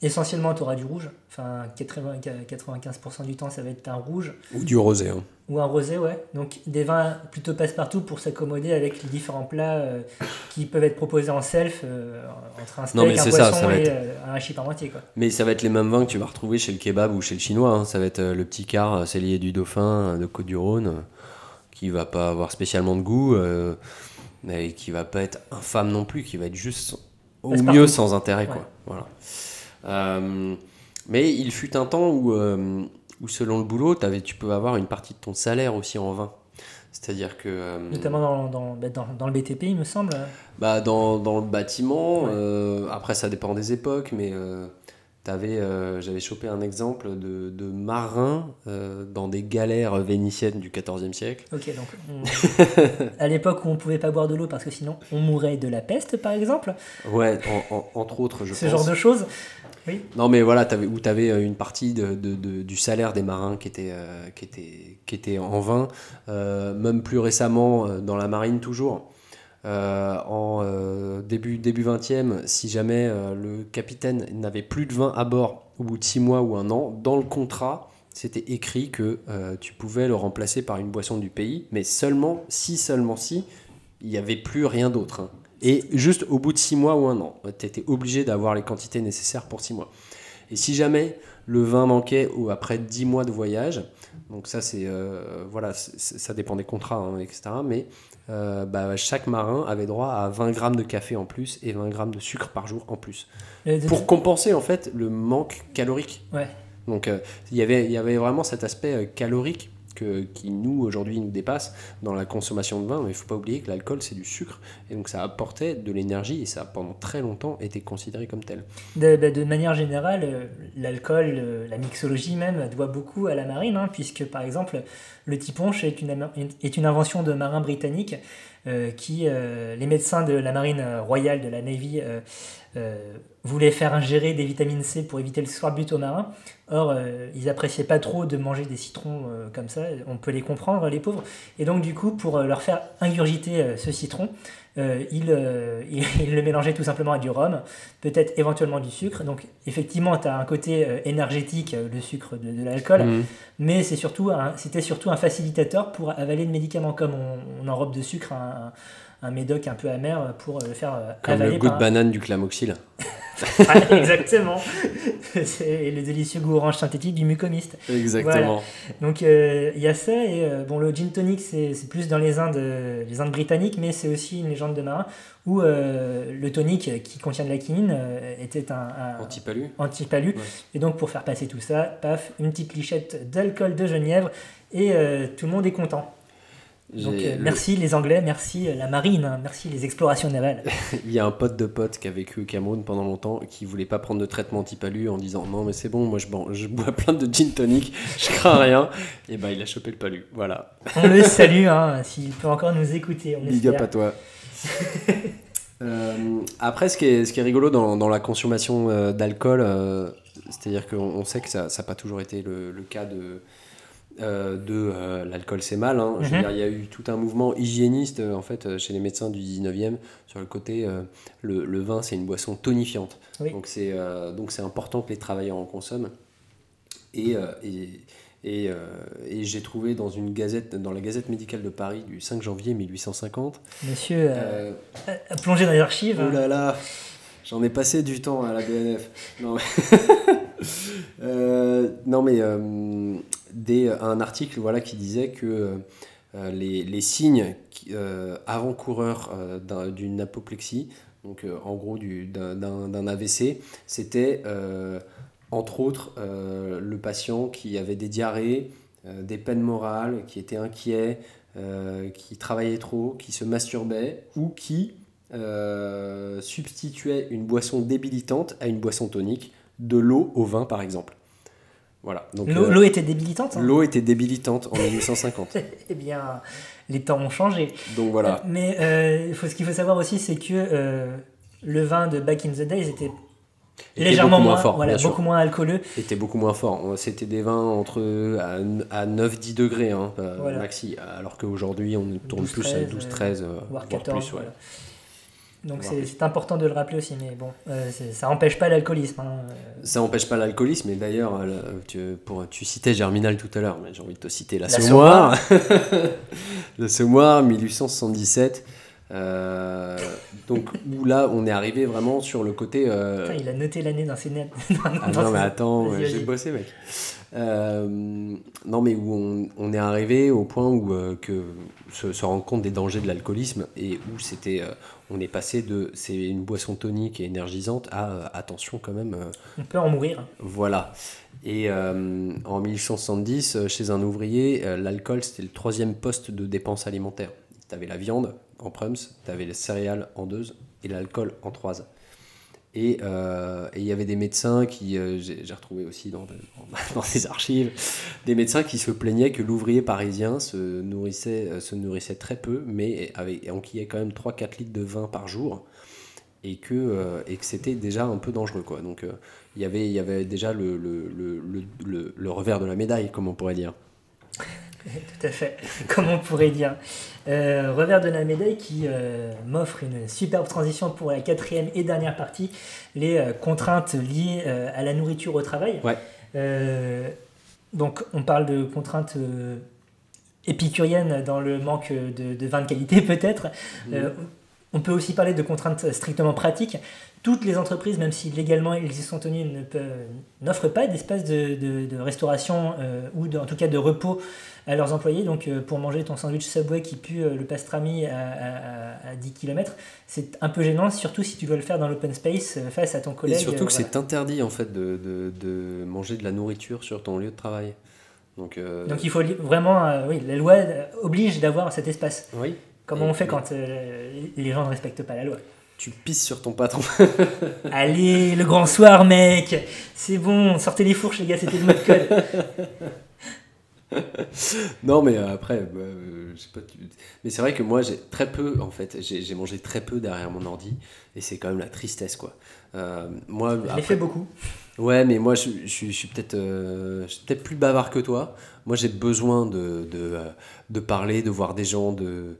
essentiellement, tu auras du rouge. Enfin, 80 95% du temps, ça va être un rouge ou du rosé. hein. ou un rosé, ouais. Donc des vins plutôt passe-partout pour s'accommoder avec les différents plats euh, qui peuvent être proposés en self euh, entre un Non, mais steak, un ça, poisson ça va et être- euh, un hachis parmentier, quoi. Mais ça va être les mêmes vins que tu vas retrouver chez le kebab ou chez le chinois. hein. Ça va être le petit quart cellier du Dauphin de Côte-du-Rhône, qui va pas avoir spécialement de goût, et qui va pas être infâme non plus, qui va être juste au Passe-partout. mieux sans intérêt. Quoi. Ouais. Voilà. Euh, mais il fut un temps où, euh, où selon le boulot, tu peux avoir une partie de ton salaire aussi en vin. C'est-à-dire que... euh, Notamment dans, dans, bah, dans, dans le BTP, il me semble. bah, dans, dans le bâtiment, Ouais. après ça dépend des époques, mais euh, t'avais, j'avais chopé un exemple de, de marins euh, dans des galères vénitiennes du XIVe siècle. Ok, donc on- à l'époque où on pouvait pas boire de l'eau parce que sinon on mourrait de la peste, par exemple, Ouais, en- en- entre autres, je ce pense. genre de choses. Non, mais voilà, avais, où t'avais euh, une partie de, de- de- du salaire des marins qui était, euh, qui était, qui était en vin, Euh, même plus récemment dans la marine toujours. Euh, en euh, début, début 20e, si jamais euh, le capitaine n'avait plus de vin à bord au bout de 6 mois ou un an, dans le contrat, c'était écrit que tu pouvais le remplacer par une boisson du pays, mais seulement si, seulement si, il n'y avait plus rien d'autre. hein. Et juste au bout de 6 mois ou un an, tu étais obligé d'avoir les quantités nécessaires pour 6 mois. Et si jamais le vin manquait ou après 10 mois de voyage, donc ça c'est voilà, ça dépend des contrats, hein, etc. Mais euh, bah, chaque marin avait droit à 20 grammes de café en plus et 20 grammes de sucre par jour en plus. Pour compenser en fait le manque calorique. Ouais. Donc euh, il y avait- il y avait vraiment cet aspect euh, calorique que, qui nous aujourd'hui nous dépasse dans la consommation de vin, mais il faut pas oublier que l'alcool c'est du sucre et donc ça apportait de l'énergie et ça a pendant très longtemps été considéré comme tel. De, bah, manière générale, euh, l'alcool, euh, la mixologie même, doit beaucoup à la marine, hein, puisque par exemple, le tiponche est une, est une invention de marins britanniques euh, qui, les médecins de la marine royale, de la Navy, voulaient faire ingérer des vitamines C pour éviter le sorbut aux marins. Or, euh, ils appréciaient pas trop de manger des citrons euh, comme ça, on peut les comprendre, les pauvres. Et donc, du coup, pour euh, leur faire ingurgiter ce citron, ils, ils- ils le mélangeaient tout simplement à du rhum, peut-être éventuellement du sucre. Donc, effectivement, tu as un côté énergétique, le sucre de, de l'alcool, Mhm. mais c'est surtout c'était surtout un facilitateur pour avaler le médicament, comme on, on enrobe de sucre un, un médoc un peu amer pour le faire euh, Comme avaler le goût par de banane du clamoxyle. Ah, exactement. c'est le délicieux goût orange synthétique du mucomiste. Exactement. Donc euh, il y a ça et euh, bon le gin tonic c'est plus dans les Indes, les Indes britanniques, mais c'est aussi une légende de marin où euh, le tonic qui contient de la quinine était un, un Antipalu. anti-palu. Ouais. Et donc pour faire passer tout ça, paf, une petite lichette d'alcool de genièvre et tout le monde est content. Donc euh, le- merci les Anglais, merci euh, la marine, hein, merci les explorations navales. Il y a un pote de pote qui a vécu au Cameroun pendant longtemps qui voulait pas prendre de traitement antipalu en disant non mais c'est bon moi je, bois plein de gin tonic je crains rien et ben il a chopé le palu voilà On le salue hein, s'il peut encore nous écouter. On big up à toi Euh, après ce qui est, ce qui est rigolo dans, dans la consommation d'alcool euh, c'est à dire qu'on on sait que ça n'a pas toujours été le, le cas de euh, de euh, l'alcool c'est mal. hein. Je veux Mhm. dire, il y a eu tout un mouvement hygiéniste euh, en fait chez les médecins du 19e sur le côté le, le vin c'est une boisson tonifiante. Oui. Donc c'est donc c'est important que les travailleurs en consomment. Et, et, et, et j'ai trouvé dans une gazette dans la Gazette médicale de Paris du 5 janvier 1850 Monsieur plongé dans les archives. Oh là là, j'en ai passé du temps à la BNF. Non mais, Euh, non, mais euh, un article voilà, qui disait que euh, les, signes avant-coureurs d'un- d'une apoplexie, donc en gros du- d'un AVC, c'était entre autres le patient qui avait des diarrhées, des peines morales, qui était inquiet, qui travaillait trop, qui se masturbait ou qui substituait une boisson débilitante à une boisson tonique, de l'eau au vin par exemple. Voilà. Donc L'eau euh, l'eau était débilitante. hein. l'eau était débilitante en 1850. eh bien, les temps ont changé. Donc voilà. Mais euh, faut, ce qu'il faut savoir aussi, c'est que euh, le vin de Back in the Days était Était légèrement beaucoup moins moins, fort, voilà, bien sûr. beaucoup moins alcooleux. était beaucoup moins fort. C'était des vins entre à, à 9-10 degrés hein, euh, Voilà. maxi, alors qu'aujourd'hui on tourne 12, plus à 13, 12-13, euh, voire voire 14. plus. ouais. voilà. Donc c'est important de le rappeler aussi, mais bon, euh, ça n'empêche pas l'alcoolisme. hein. Ça n'empêche pas l'alcoolisme, et d'ailleurs, euh, tu, pour, tu citais Germinal tout à l'heure, mais j'ai envie de te citer la, La Semoire. le Semoire, 1877. Euh, donc, où là, on est arrivé vraiment sur le côté. euh, putain, il a noté l'année dans ses notes. Ah non, mais attends, j'ai bossé, mec. Euh, non, mais où on, on est arrivé au point où que se, se rendre compte des dangers de l'alcoolisme et où c'était, on est passé de c'est une boisson tonique et énergisante à attention quand même, On peut en mourir. voilà. Et en 1870, euh, chez un ouvrier, l'alcool c'était le troisième poste de dépense alimentaire. Tu avais la viande en prums, tu avais les céréales en deux et l'alcool en trois. Et euh, et il y avait des médecins qui, euh, j'ai retrouvé aussi dans, dans, dans ces archives, des médecins qui se plaignaient que l'ouvrier parisien se nourrissait, euh, se nourrissait très peu, mais avait, enquillait quand même 3-4 litres de vin par jour, et que, et que c'était déjà un peu dangereux. Quoi. Donc il y avait, y avait déjà le, le, le- le revers de la médaille, comme on pourrait dire. Tout à fait, comme on pourrait dire. Euh, revers de la médaille qui euh, m'offre une superbe transition pour la quatrième et dernière partie, les euh, contraintes liées à la nourriture au travail. Ouais. Donc on parle de contraintes épicuriennes dans le manque de, de vin de qualité peut-être. On peut aussi parler de contraintes strictement pratiques. Toutes les entreprises, même si légalement ils y sont peuvent- n'offrent pas d'espace de, de- de restauration euh, ou de- en tout cas de repos à leurs employés. Donc euh, pour manger ton sandwich Subway qui pue euh, le pastrami à, à- à 10 km, c'est un peu gênant, surtout si tu dois le faire dans l'open space face à ton Et collègue. surtout euh, que voilà. c'est interdit en fait de, manger de la nourriture sur ton lieu de travail. Donc, euh, Donc il faut vraiment, euh, oui, la loi oblige d'avoir cet espace. oui, Comment Et- on fait quand euh, les gens ne respectent pas la loi? Tu pisses sur ton patron. Allez, le grand soir, mec C'est bon, sortez les fourches, les gars, c'était le mode code. non, mais euh, après, bah, euh, je sais pas. tu- Mais c'est vrai que moi, j'ai très peu, en fait, j'ai mangé très peu derrière mon ordi, et c'est quand même la tristesse, quoi. Euh, moi, Je après- fait beaucoup. Ouais, mais moi, je, je suis- je suis peut-être euh, plus bavard que toi. Moi, j'ai besoin de, de, de parler, de voir des gens, de,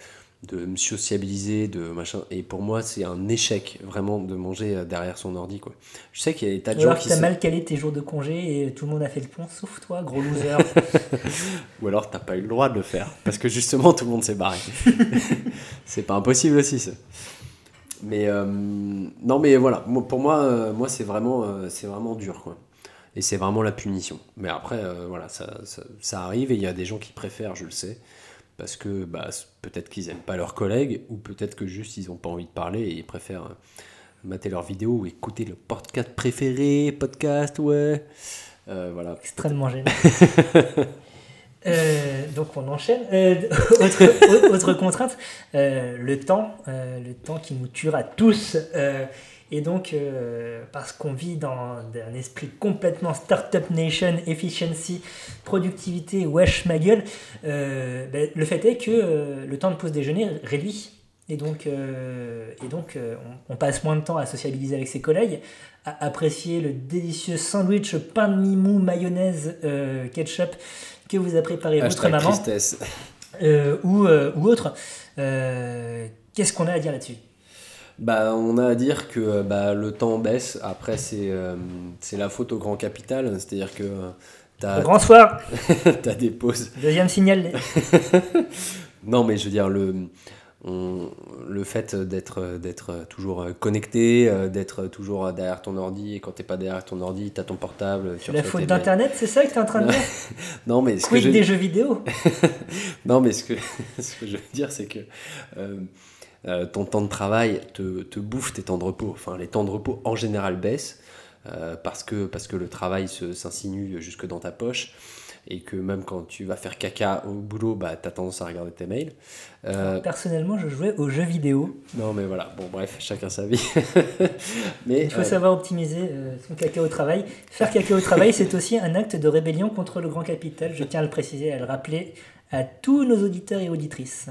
de me sociabiliser, de machin. Et pour moi, c'est un échec, vraiment, de manger euh, derrière son ordi, quoi. Je sais qu'il y a des tas de Ou gens alors qui... t'as mal calé tes jours de congé et tout le monde a fait le pont, sauf toi, gros loser. Ou alors, t'as pas eu le droit de le faire. Parce que justement, tout le monde s'est barré. c'est pas impossible aussi, ça. Mais euh, non, mais voilà, pour moi, euh, moi c'est vraiment, euh, c'est vraiment dur, quoi. Et c'est vraiment la punition. Mais après, euh, voilà, ça, ça, ça arrive et il y a des gens qui préfèrent, je le sais, parce que bah, peut-être qu'ils aiment pas leurs collègues ou peut-être que juste ils ont pas envie de parler et ils préfèrent euh, mater leurs vidéos ou écouter le podcast préféré, podcast, ouais. Euh, voilà. Extrêmement gênant. Euh, donc on enchaîne. Euh, autre, au- autre contrainte, euh, le temps, le temps qui nous tuera tous. Et donc, euh, parce qu'on vit dans un esprit complètement startup nation, efficiency, productivité, wesh ma gueule, euh, ben, le fait est que euh, le temps de pause déjeuner réduit. Et donc, et donc on, on passe moins de temps à sociabiliser avec ses collègues, à apprécier le délicieux sandwich pain de mie mou, mayonnaise, ketchup que vous a préparé votre maman ou, ou autre. Qu'est-ce qu'on a à dire là-dessus? Bah, on a à dire que bah, le temps baisse. Après, c'est euh, c'est la faute au grand capital. C'est-à-dire que euh, t'as Grand soir, as des pauses. deuxième signal. Non, mais je veux dire, le, on- le fait d'être d'être toujours connecté, euh, d'être toujours derrière ton ordi, et quand t'es pas derrière ton ordi, t'as ton portable. tu La faute tes d'Internet, c'est ça que tu es en train de dire. Non, mais ce que Quid je, des jeux vidéo? Non, mais ce que, ce que je veux dire, c'est que euh, euh, ton temps de travail te, te bouffe tes temps de repos. Enfin, les temps de repos en général baissent euh, parce, que, parce que le travail s'insinue jusque dans ta poche et que même quand tu vas faire caca au boulot, bah, tu as tendance à regarder tes mails. Euh, Personnellement, je jouais aux jeux vidéo. non, mais voilà, bon, bref, chacun sa vie. mais Il faut euh, savoir optimiser euh, son caca au travail. Faire caca au travail, c'est aussi un acte de rébellion contre le grand capital. Je tiens à le préciser, à le rappeler à tous nos auditeurs et auditrices.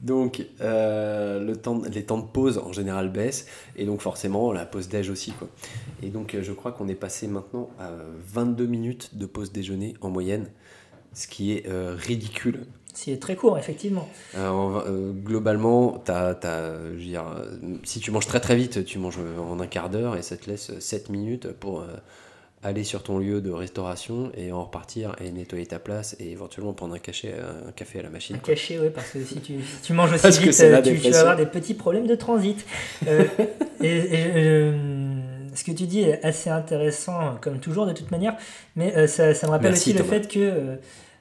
Donc, euh, le temps, les temps de pause en général baissent, et donc forcément la pause déj aussi. Quoi. Et donc, euh, je crois qu'on est passé maintenant à 22 minutes de pause déjeuner en moyenne, ce qui est euh, ridicule. C'est très court, effectivement. Euh, en- globalement, t'as- t'as, je veux dire, euh, si tu manges très très vite, tu manges en un quart d'heure, et ça te laisse 7 minutes pour aller sur ton lieu de restauration et en repartir et nettoyer ta place et éventuellement prendre un, cachet, un café à la machine. Un cachet, oui, parce que si tu, si tu manges aussi Parce vite, euh, tu, tu vas avoir des petits problèmes de transit. Euh, et et, euh, ce que tu dis est assez intéressant, comme toujours, de toute manière, mais euh, ça, ça me rappelle Merci, aussi le fait que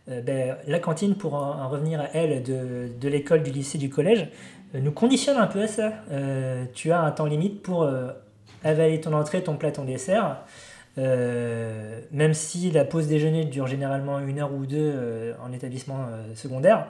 ben, la cantine, pour en, en revenir à elle, de, de l'école, du lycée, du collège, nous conditionne un peu à ça. Tu as un temps limite pour avaler ton entrée, ton plat, ton dessert. Euh, même si la pause déjeuner dure généralement une heure ou deux euh, en établissement euh, secondaire,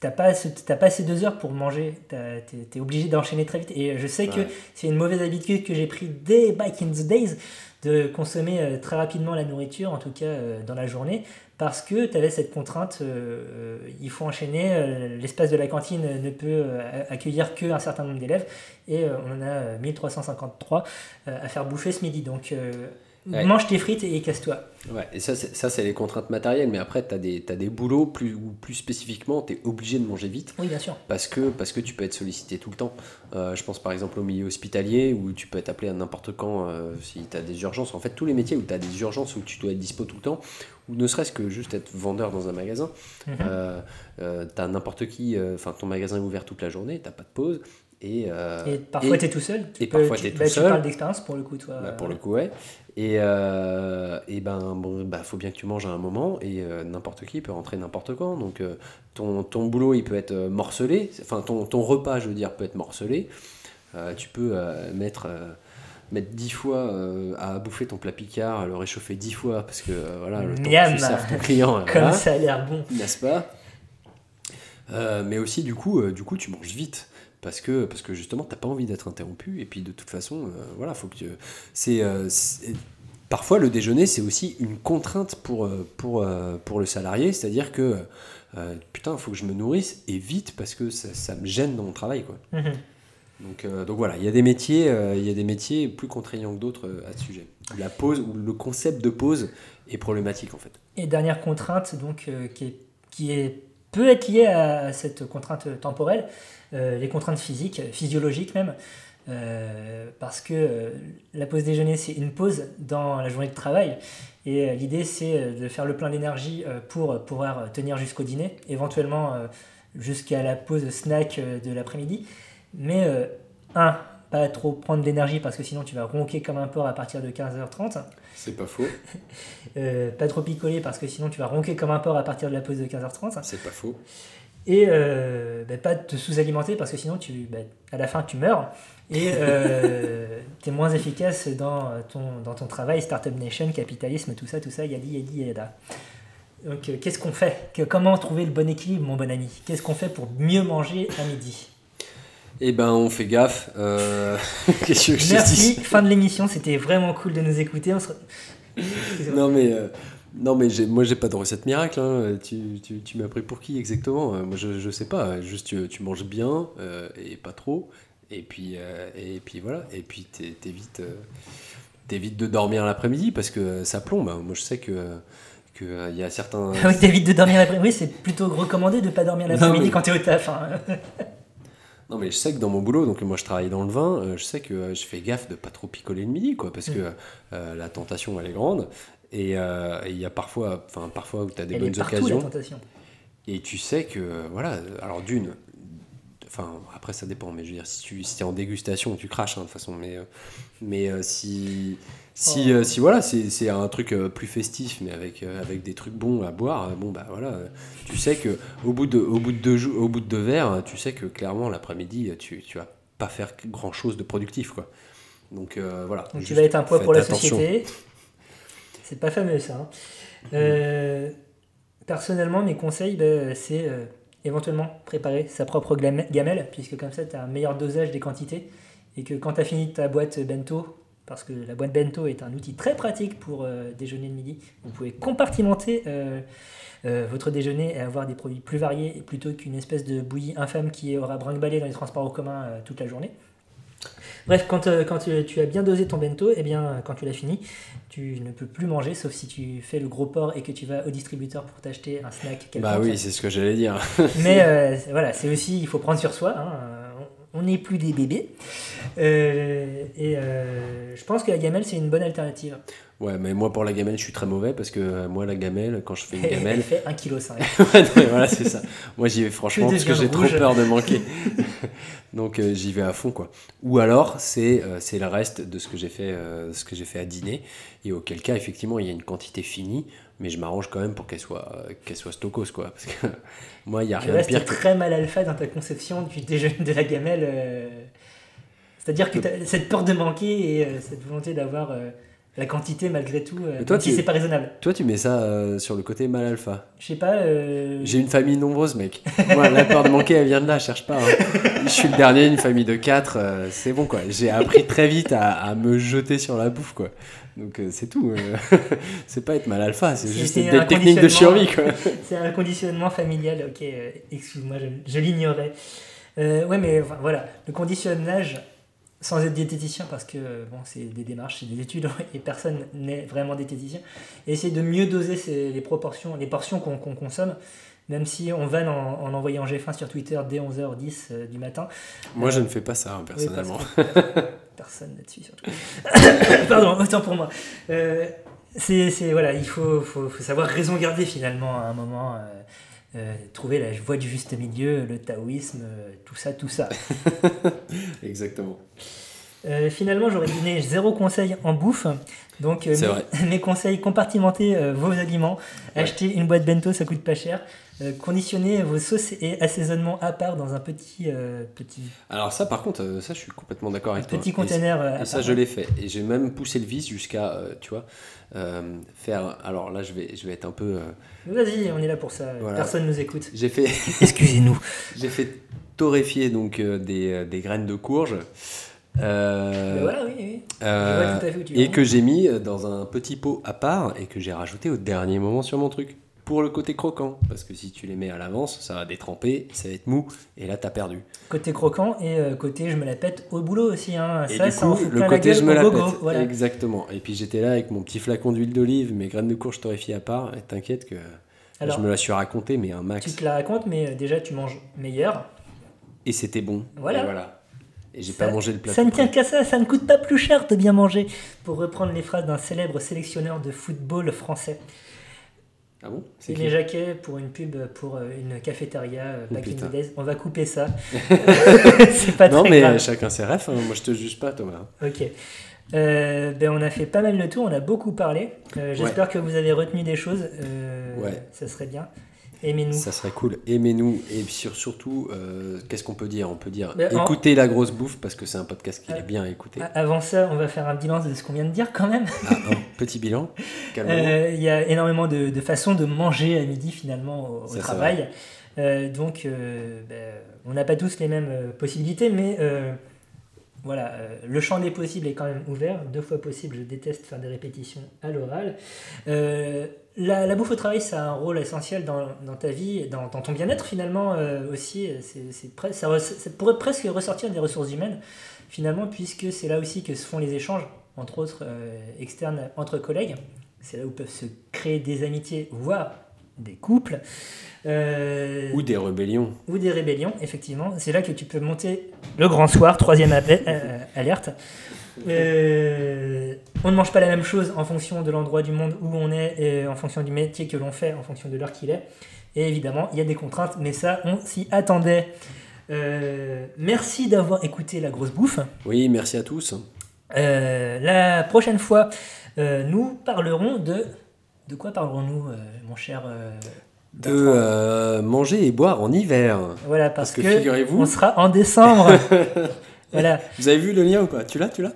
t'as pas, ce- pas ces deux heures pour manger. T'es es obligé d'enchaîner très vite. Et je sais que c'est une mauvaise habitude que j'ai pris dès back in the days de consommer euh, très rapidement la nourriture, en tout cas euh, dans la journée, parce que tu avais cette contrainte, euh, il faut enchaîner, l'espace de la cantine ne peut accueillir qu'un certain nombre d'élèves, et on en a euh, 1353 euh, à faire bouffer ce midi. Ouais. mange tes frites et casse-toi. Ouais, et ça, c'est, les contraintes matérielles, mais après, tu as des, t'as des boulots plus, où plus spécifiquement, tu es obligé de manger vite Oui, bien sûr. parce que, parce que tu peux être sollicité tout le temps. Euh, je pense par exemple au milieu hospitalier où tu peux être appelé à n'importe quand euh, si tu as des urgences. En fait, tous les métiers où tu as des urgences, où tu dois être dispo tout le temps, ou ne serait-ce que juste être vendeur dans un magasin, Mhm. euh, euh, tu as n'importe qui, enfin, ton magasin est ouvert toute la journée, tu pas de pause. Et, euh, Et parfois, tu es tout seul. Tu et parfois, tu, tout bah, tu seul. parles d'expérience pour le coup, toi. Bah, pour le coup, ouais. Et, euh, et ben, bon, bah, faut bien que tu manges à un moment, et euh, n'importe qui peut rentrer n'importe quand. Donc, euh, ton, ton boulot, il peut être morcelé, enfin, ton, ton repas, je veux dire, peut être morcelé. Tu peux mettre, mettre 10 fois euh, à bouffer ton plat picard, le réchauffer 10 fois, parce que euh, voilà, le temps que Miam. tu serves ton client, Comme voilà, ça a l'air bon. n'est-ce pas? Euh, Mais aussi, du coup, du coup, tu manges vite. Parce que, parce que justement, t'as pas envie d'être interrompu. Et puis, de toute façon, euh, voilà, faut que tu- c'est, euh, Parfois, le déjeuner, c'est aussi une contrainte pour, euh, pour, euh, pour le salarié. C'est-à-dire que, euh, putain, il faut que je me nourrisse et vite parce que ça, ça me gêne dans mon travail. Quoi. Mhm. Donc, euh, donc voilà, il y a des métiers, euh, il y a des métiers plus contraignants que d'autres à ce sujet. La pause, ou le concept de pause est problématique en fait. Et dernière contrainte, donc, qui, est, qui est, peut être liée à cette contrainte temporelle, les contraintes physiques, physiologiques même, euh, parce que euh, la pause déjeuner, c'est une pause dans la journée de travail. Et euh, l'idée, c'est euh, de faire le plein d'énergie euh, pour pouvoir tenir jusqu'au dîner, éventuellement euh, jusqu'à la pause snack euh, de l'après-midi. Mais, euh, un, pas trop prendre d'énergie parce que sinon tu vas ronquer comme un porc à partir de 15h30. C'est pas faux. Euh, pas trop picoler parce que sinon tu vas ronquer comme un porc à partir de la pause de 15h30. C'est pas faux. Et euh, bah, pas te sous-alimenter parce que sinon tu, bah, à la fin tu meurs et euh, tu es moins efficace dans ton, dans ton travail, Startup Nation, capitalisme, tout ça, tout ça, yadi, yadi, yada. Donc euh, qu'est-ce qu'on fait? Que- Comment trouver le bon équilibre, mon bon ami? Qu'est-ce qu'on fait pour mieux manger à midi? Eh ben, on fait gaffe. Euh... Qu'est-ce que je te Merci, dis? fin de l'émission, c'était vraiment cool de nous écouter. On se... Excusez-moi. Non mais, euh, Non, mais moi, j'ai pas de recette miracle. hein. Tu, tu, tu m'as pris pour qui exactement? Euh, Moi, je, je sais pas. Juste, tu, tu manges bien euh, et pas trop. Et puis, euh, et puis voilà. Et puis, t'é- t'évites t'évites de dormir l'après-midi parce que ça plombe. Moi, je sais que que, euh, il y a certains. Ah oui, t'évites de dormir l'après-midi. Oui, c'est plutôt recommandé de pas dormir l'après-midi mais- quand t'es au taf. hein. Non, mais je sais que dans mon boulot, donc moi je travaille dans le vin, euh, je sais que euh, je fais gaffe de pas trop picoler le midi, quoi, parce que euh, la tentation elle est grande. Et euh, et il y a parfois, enfin parfois où tu as des Elle est bonnes partout, la occasions. tentation. Et tu sais que, voilà, alors d'une, enfin après ça dépend, mais je veux dire, si tu si es en dégustation, tu craches hein, de toute façon, mais, euh, mais euh, si, si, Oh. si voilà, c'est un truc plus festif, mais avec, avec des trucs bons à boire, bon bah voilà, tu sais que au bout de, au bout de, deux, au bout de deux verres, tu sais que clairement l'après-midi, tu, tu vas pas faire grand chose de productif, quoi. Donc euh, voilà. Donc tu vas être un poids pour la attention. société. C'est pas fameux ça. hein. Euh, personnellement, mes conseils, ben, c'est euh, éventuellement préparer sa propre gamelle, puisque comme ça, tu as un meilleur dosage des quantités. Et que quand tu as fini ta boîte bento, parce que la boîte bento est un outil très pratique pour euh, déjeuner le midi, vous pouvez compartimenter euh, euh, votre déjeuner et avoir des produits plus variés plutôt qu'une espèce de bouillie infâme qui aura brinque-ballé dans les transports en commun euh, toute la journée. Bref, quand, euh, quand tu, tu as bien dosé ton bento, et bien, euh, quand tu l'as fini, tu ne peux plus manger, sauf si tu fais le gros porc et que tu vas au distributeur pour t'acheter un snack. Bah oui, c'est ce que j'allais dire. Mais euh, voilà, c'est aussi, il faut prendre sur soi. hein, euh, on n'est plus des bébés. Euh, et euh, je pense que la gamelle, c'est une bonne alternative. Ouais, mais moi pour la gamelle, je suis très mauvais parce que euh, moi la gamelle, quand je fais une Elle gamelle, fait 1,5 kg. Ouais, non, mais voilà, c'est ça. Moi, j'y vais franchement parce que j'ai trop peur de manquer. Donc, euh, j'y vais à fond, quoi. Ou alors, c'est euh, c'est le reste de ce que j'ai fait, euh, ce que j'ai fait à dîner. Et auquel cas, effectivement, il y a une quantité finie, mais je m'arrange quand même pour qu'elle soit, qu'elle soit stokos, quoi. Parce que moi, il y a Tu rien de pire que. très mal alpha dans ta conception du déjeuner de la gamelle. C'est-à-dire que cette peur de manquer et cette volonté d'avoir la quantité malgré tout, euh, toi, si c'est pas raisonnable. Toi, tu mets ça euh, sur le côté mal alpha. Je sais pas. euh, J'ai une famille nombreuse, mec. Moi, la peur de manquer, elle vient de là, cherche pas. hein. Je suis le dernier d'une famille de quatre, euh, c'est bon, quoi. J'ai appris très vite à, à me jeter sur la bouffe, quoi. Donc, c'est tout. c'est pas être mal alpha, c'est juste des techniques de survie, quoi. C'est un conditionnement familial, ok, excuse-moi, je, je l'ignorais. Ouais, mais voilà, le conditionnage, sans être diététicien, parce que euh, bon, c'est des démarches, c'est des études, et personne n'est vraiment diététicien, et essayer de mieux doser les proportions, les portions qu'on consomme, même si on vanne en, en envoyant G1 sur Twitter dès 11h10 euh, du matin. Moi, je ne fais pas ça, hein, Oui, personnellement. que personne là-dessus, surtout. Pardon, autant pour moi. Euh, c'est, c'est- voilà, il faut, faut, faut savoir raison garder finalement à un moment. euh, euh, trouver la voie du juste milieu, le taoïsme, euh, tout ça, tout ça. Exactement. Euh, finalement, j'aurais donné zéro conseil en bouffe. Donc, mes, conseils, compartimenter vos aliments, Ouais. acheter une boîte bento, ça coûte pas cher. Euh, conditionner vos sauces et assaisonnements à part dans un petit, euh, petit, Alors, ça, par contre, euh, ça, je suis complètement d'accord avec toi. petit Et container. Et à ça, part. je l'ai fait. Et j'ai même poussé le vice jusqu'à, euh, tu vois, faire. Alors là, je vais, je vais être un peu. Vas-y, on est là pour ça. Voilà. Personne nous écoute. J'ai fait, Excusez-nous. j'ai fait torréfier donc des, des graines de courge. Euh, voilà, oui, oui. euh, et que j'ai mis dans un petit pot à part et que j'ai rajouté au dernier moment sur mon truc. Pour le côté croquant. Parce que si tu les mets à l'avance, ça va détremper, ça va être mou, et là, t'as perdu. Côté croquant et euh, côté je me la pète au boulot aussi. Hein. Et ça, du coup, le côté je me la pète. Voilà. Exactement. Et puis j'étais là avec mon petit flacon d'huile d'olive, mes graines de courge torréfiées à part, et t'inquiète que Alors, je me la suis raconté, mais un tu max. te la racontes, mais euh, déjà tu manges meilleur. Et c'était bon. Voilà. Et voilà. Et j'ai pas mangé le plat. Ça ne tient qu'à ça, ça ne coûte pas plus cher de bien manger. Pour reprendre les phrases d'un célèbre sélectionneur de football français. Ah bon C'est est Jacquet pour une pub pour euh, une cafétéria euh, Oh, back in putain. the days. On va couper ça. C'est pas Non, très mais grave. chacun ses rêves. hein. Moi, je te juge pas, Thomas. Ok. Euh, ben on a fait pas mal le tour, on a beaucoup parlé. Euh, J'espère que vous avez retenu des choses. Euh, Ouais. Ça serait bien. Aimez-nous. Ça serait cool. Aimez-nous. Et sur- surtout, euh, qu'est-ce qu'on peut dire? On peut dire en- écoutez la grosse bouffe parce que c'est un podcast qui Ah. est bien. A- Avant ça, on va faire un bilan de ce qu'on vient de dire quand même. Ah, un petit bilan. Euh, Il y a énormément de, de façons de manger à midi finalement au, Ça, travail. Euh, donc, euh, ben, on n'a pas tous les mêmes euh, possibilités, mais euh, voilà, euh, le champ des possibles est quand même ouvert. Deux fois possible, je déteste faire des répétitions à l'oral. Euh, la, bouffe au travail, ça a un rôle essentiel dans, dans ta vie, dans, dans ton bien-être finalement euh, aussi. C'est, c'est ça, ça pourrait presque ressortir des ressources humaines finalement, puisque c'est là aussi que se font les échanges, entre autres externes entre collègues. C'est là où peuvent se créer des amitiés, voire des couples. Euh, Ou des rébellions. ou des rébellions, effectivement. C'est là que tu peux monter le grand soir, troisième appel- euh, alerte. Euh, on ne mange pas la même chose en fonction de l'endroit du monde où on est, et en fonction du métier que l'on fait, en fonction de l'heure qu'il est. Et évidemment, il y a des contraintes, mais ça, on s'y attendait. Euh, merci d'avoir écouté la grosse bouffe. Oui, merci à tous. Euh, la prochaine fois, euh, nous parlerons de... De quoi parlerons-nous, euh, mon cher euh, De euh, manger et boire en hiver. Voilà, parce, parce que que, figurez-vous- on sera en décembre. voilà. Vous avez vu le lien ou pas? Tu l'as, tu l'as?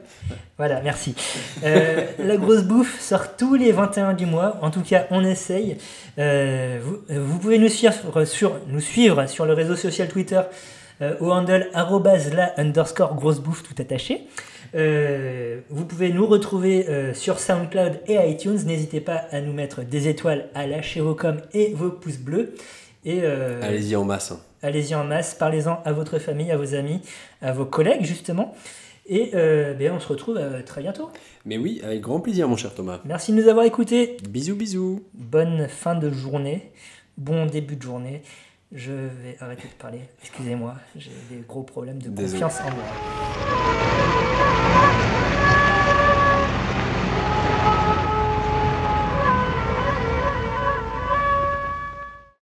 Voilà, merci. La grosse bouffe sort tous les 21 du mois. En tout cas, on essaye. Vous, vous pouvez nous suivre sur, nous suivre sur le réseau social Twitter au handle la underscore grosse bouffe tout attaché. Euh, vous pouvez nous retrouver euh, sur SoundCloud et iTunes. N'hésitez pas à nous mettre des étoiles, à lâcher vos coms et vos pouces bleus. Et euh, Allez-y en masse. hein. Allez-y en masse, parlez-en à votre famille, à vos amis, à vos collègues justement. Et ben, on se retrouve très bientôt. Mais oui, avec grand plaisir, mon cher Thomas. Merci de nous avoir écoutés. Bisous, bisous. Bonne fin de journée. Bon début de journée. Je vais arrêter de parler. Excusez-moi, j'ai des gros problèmes de Désolé. confiance en moi.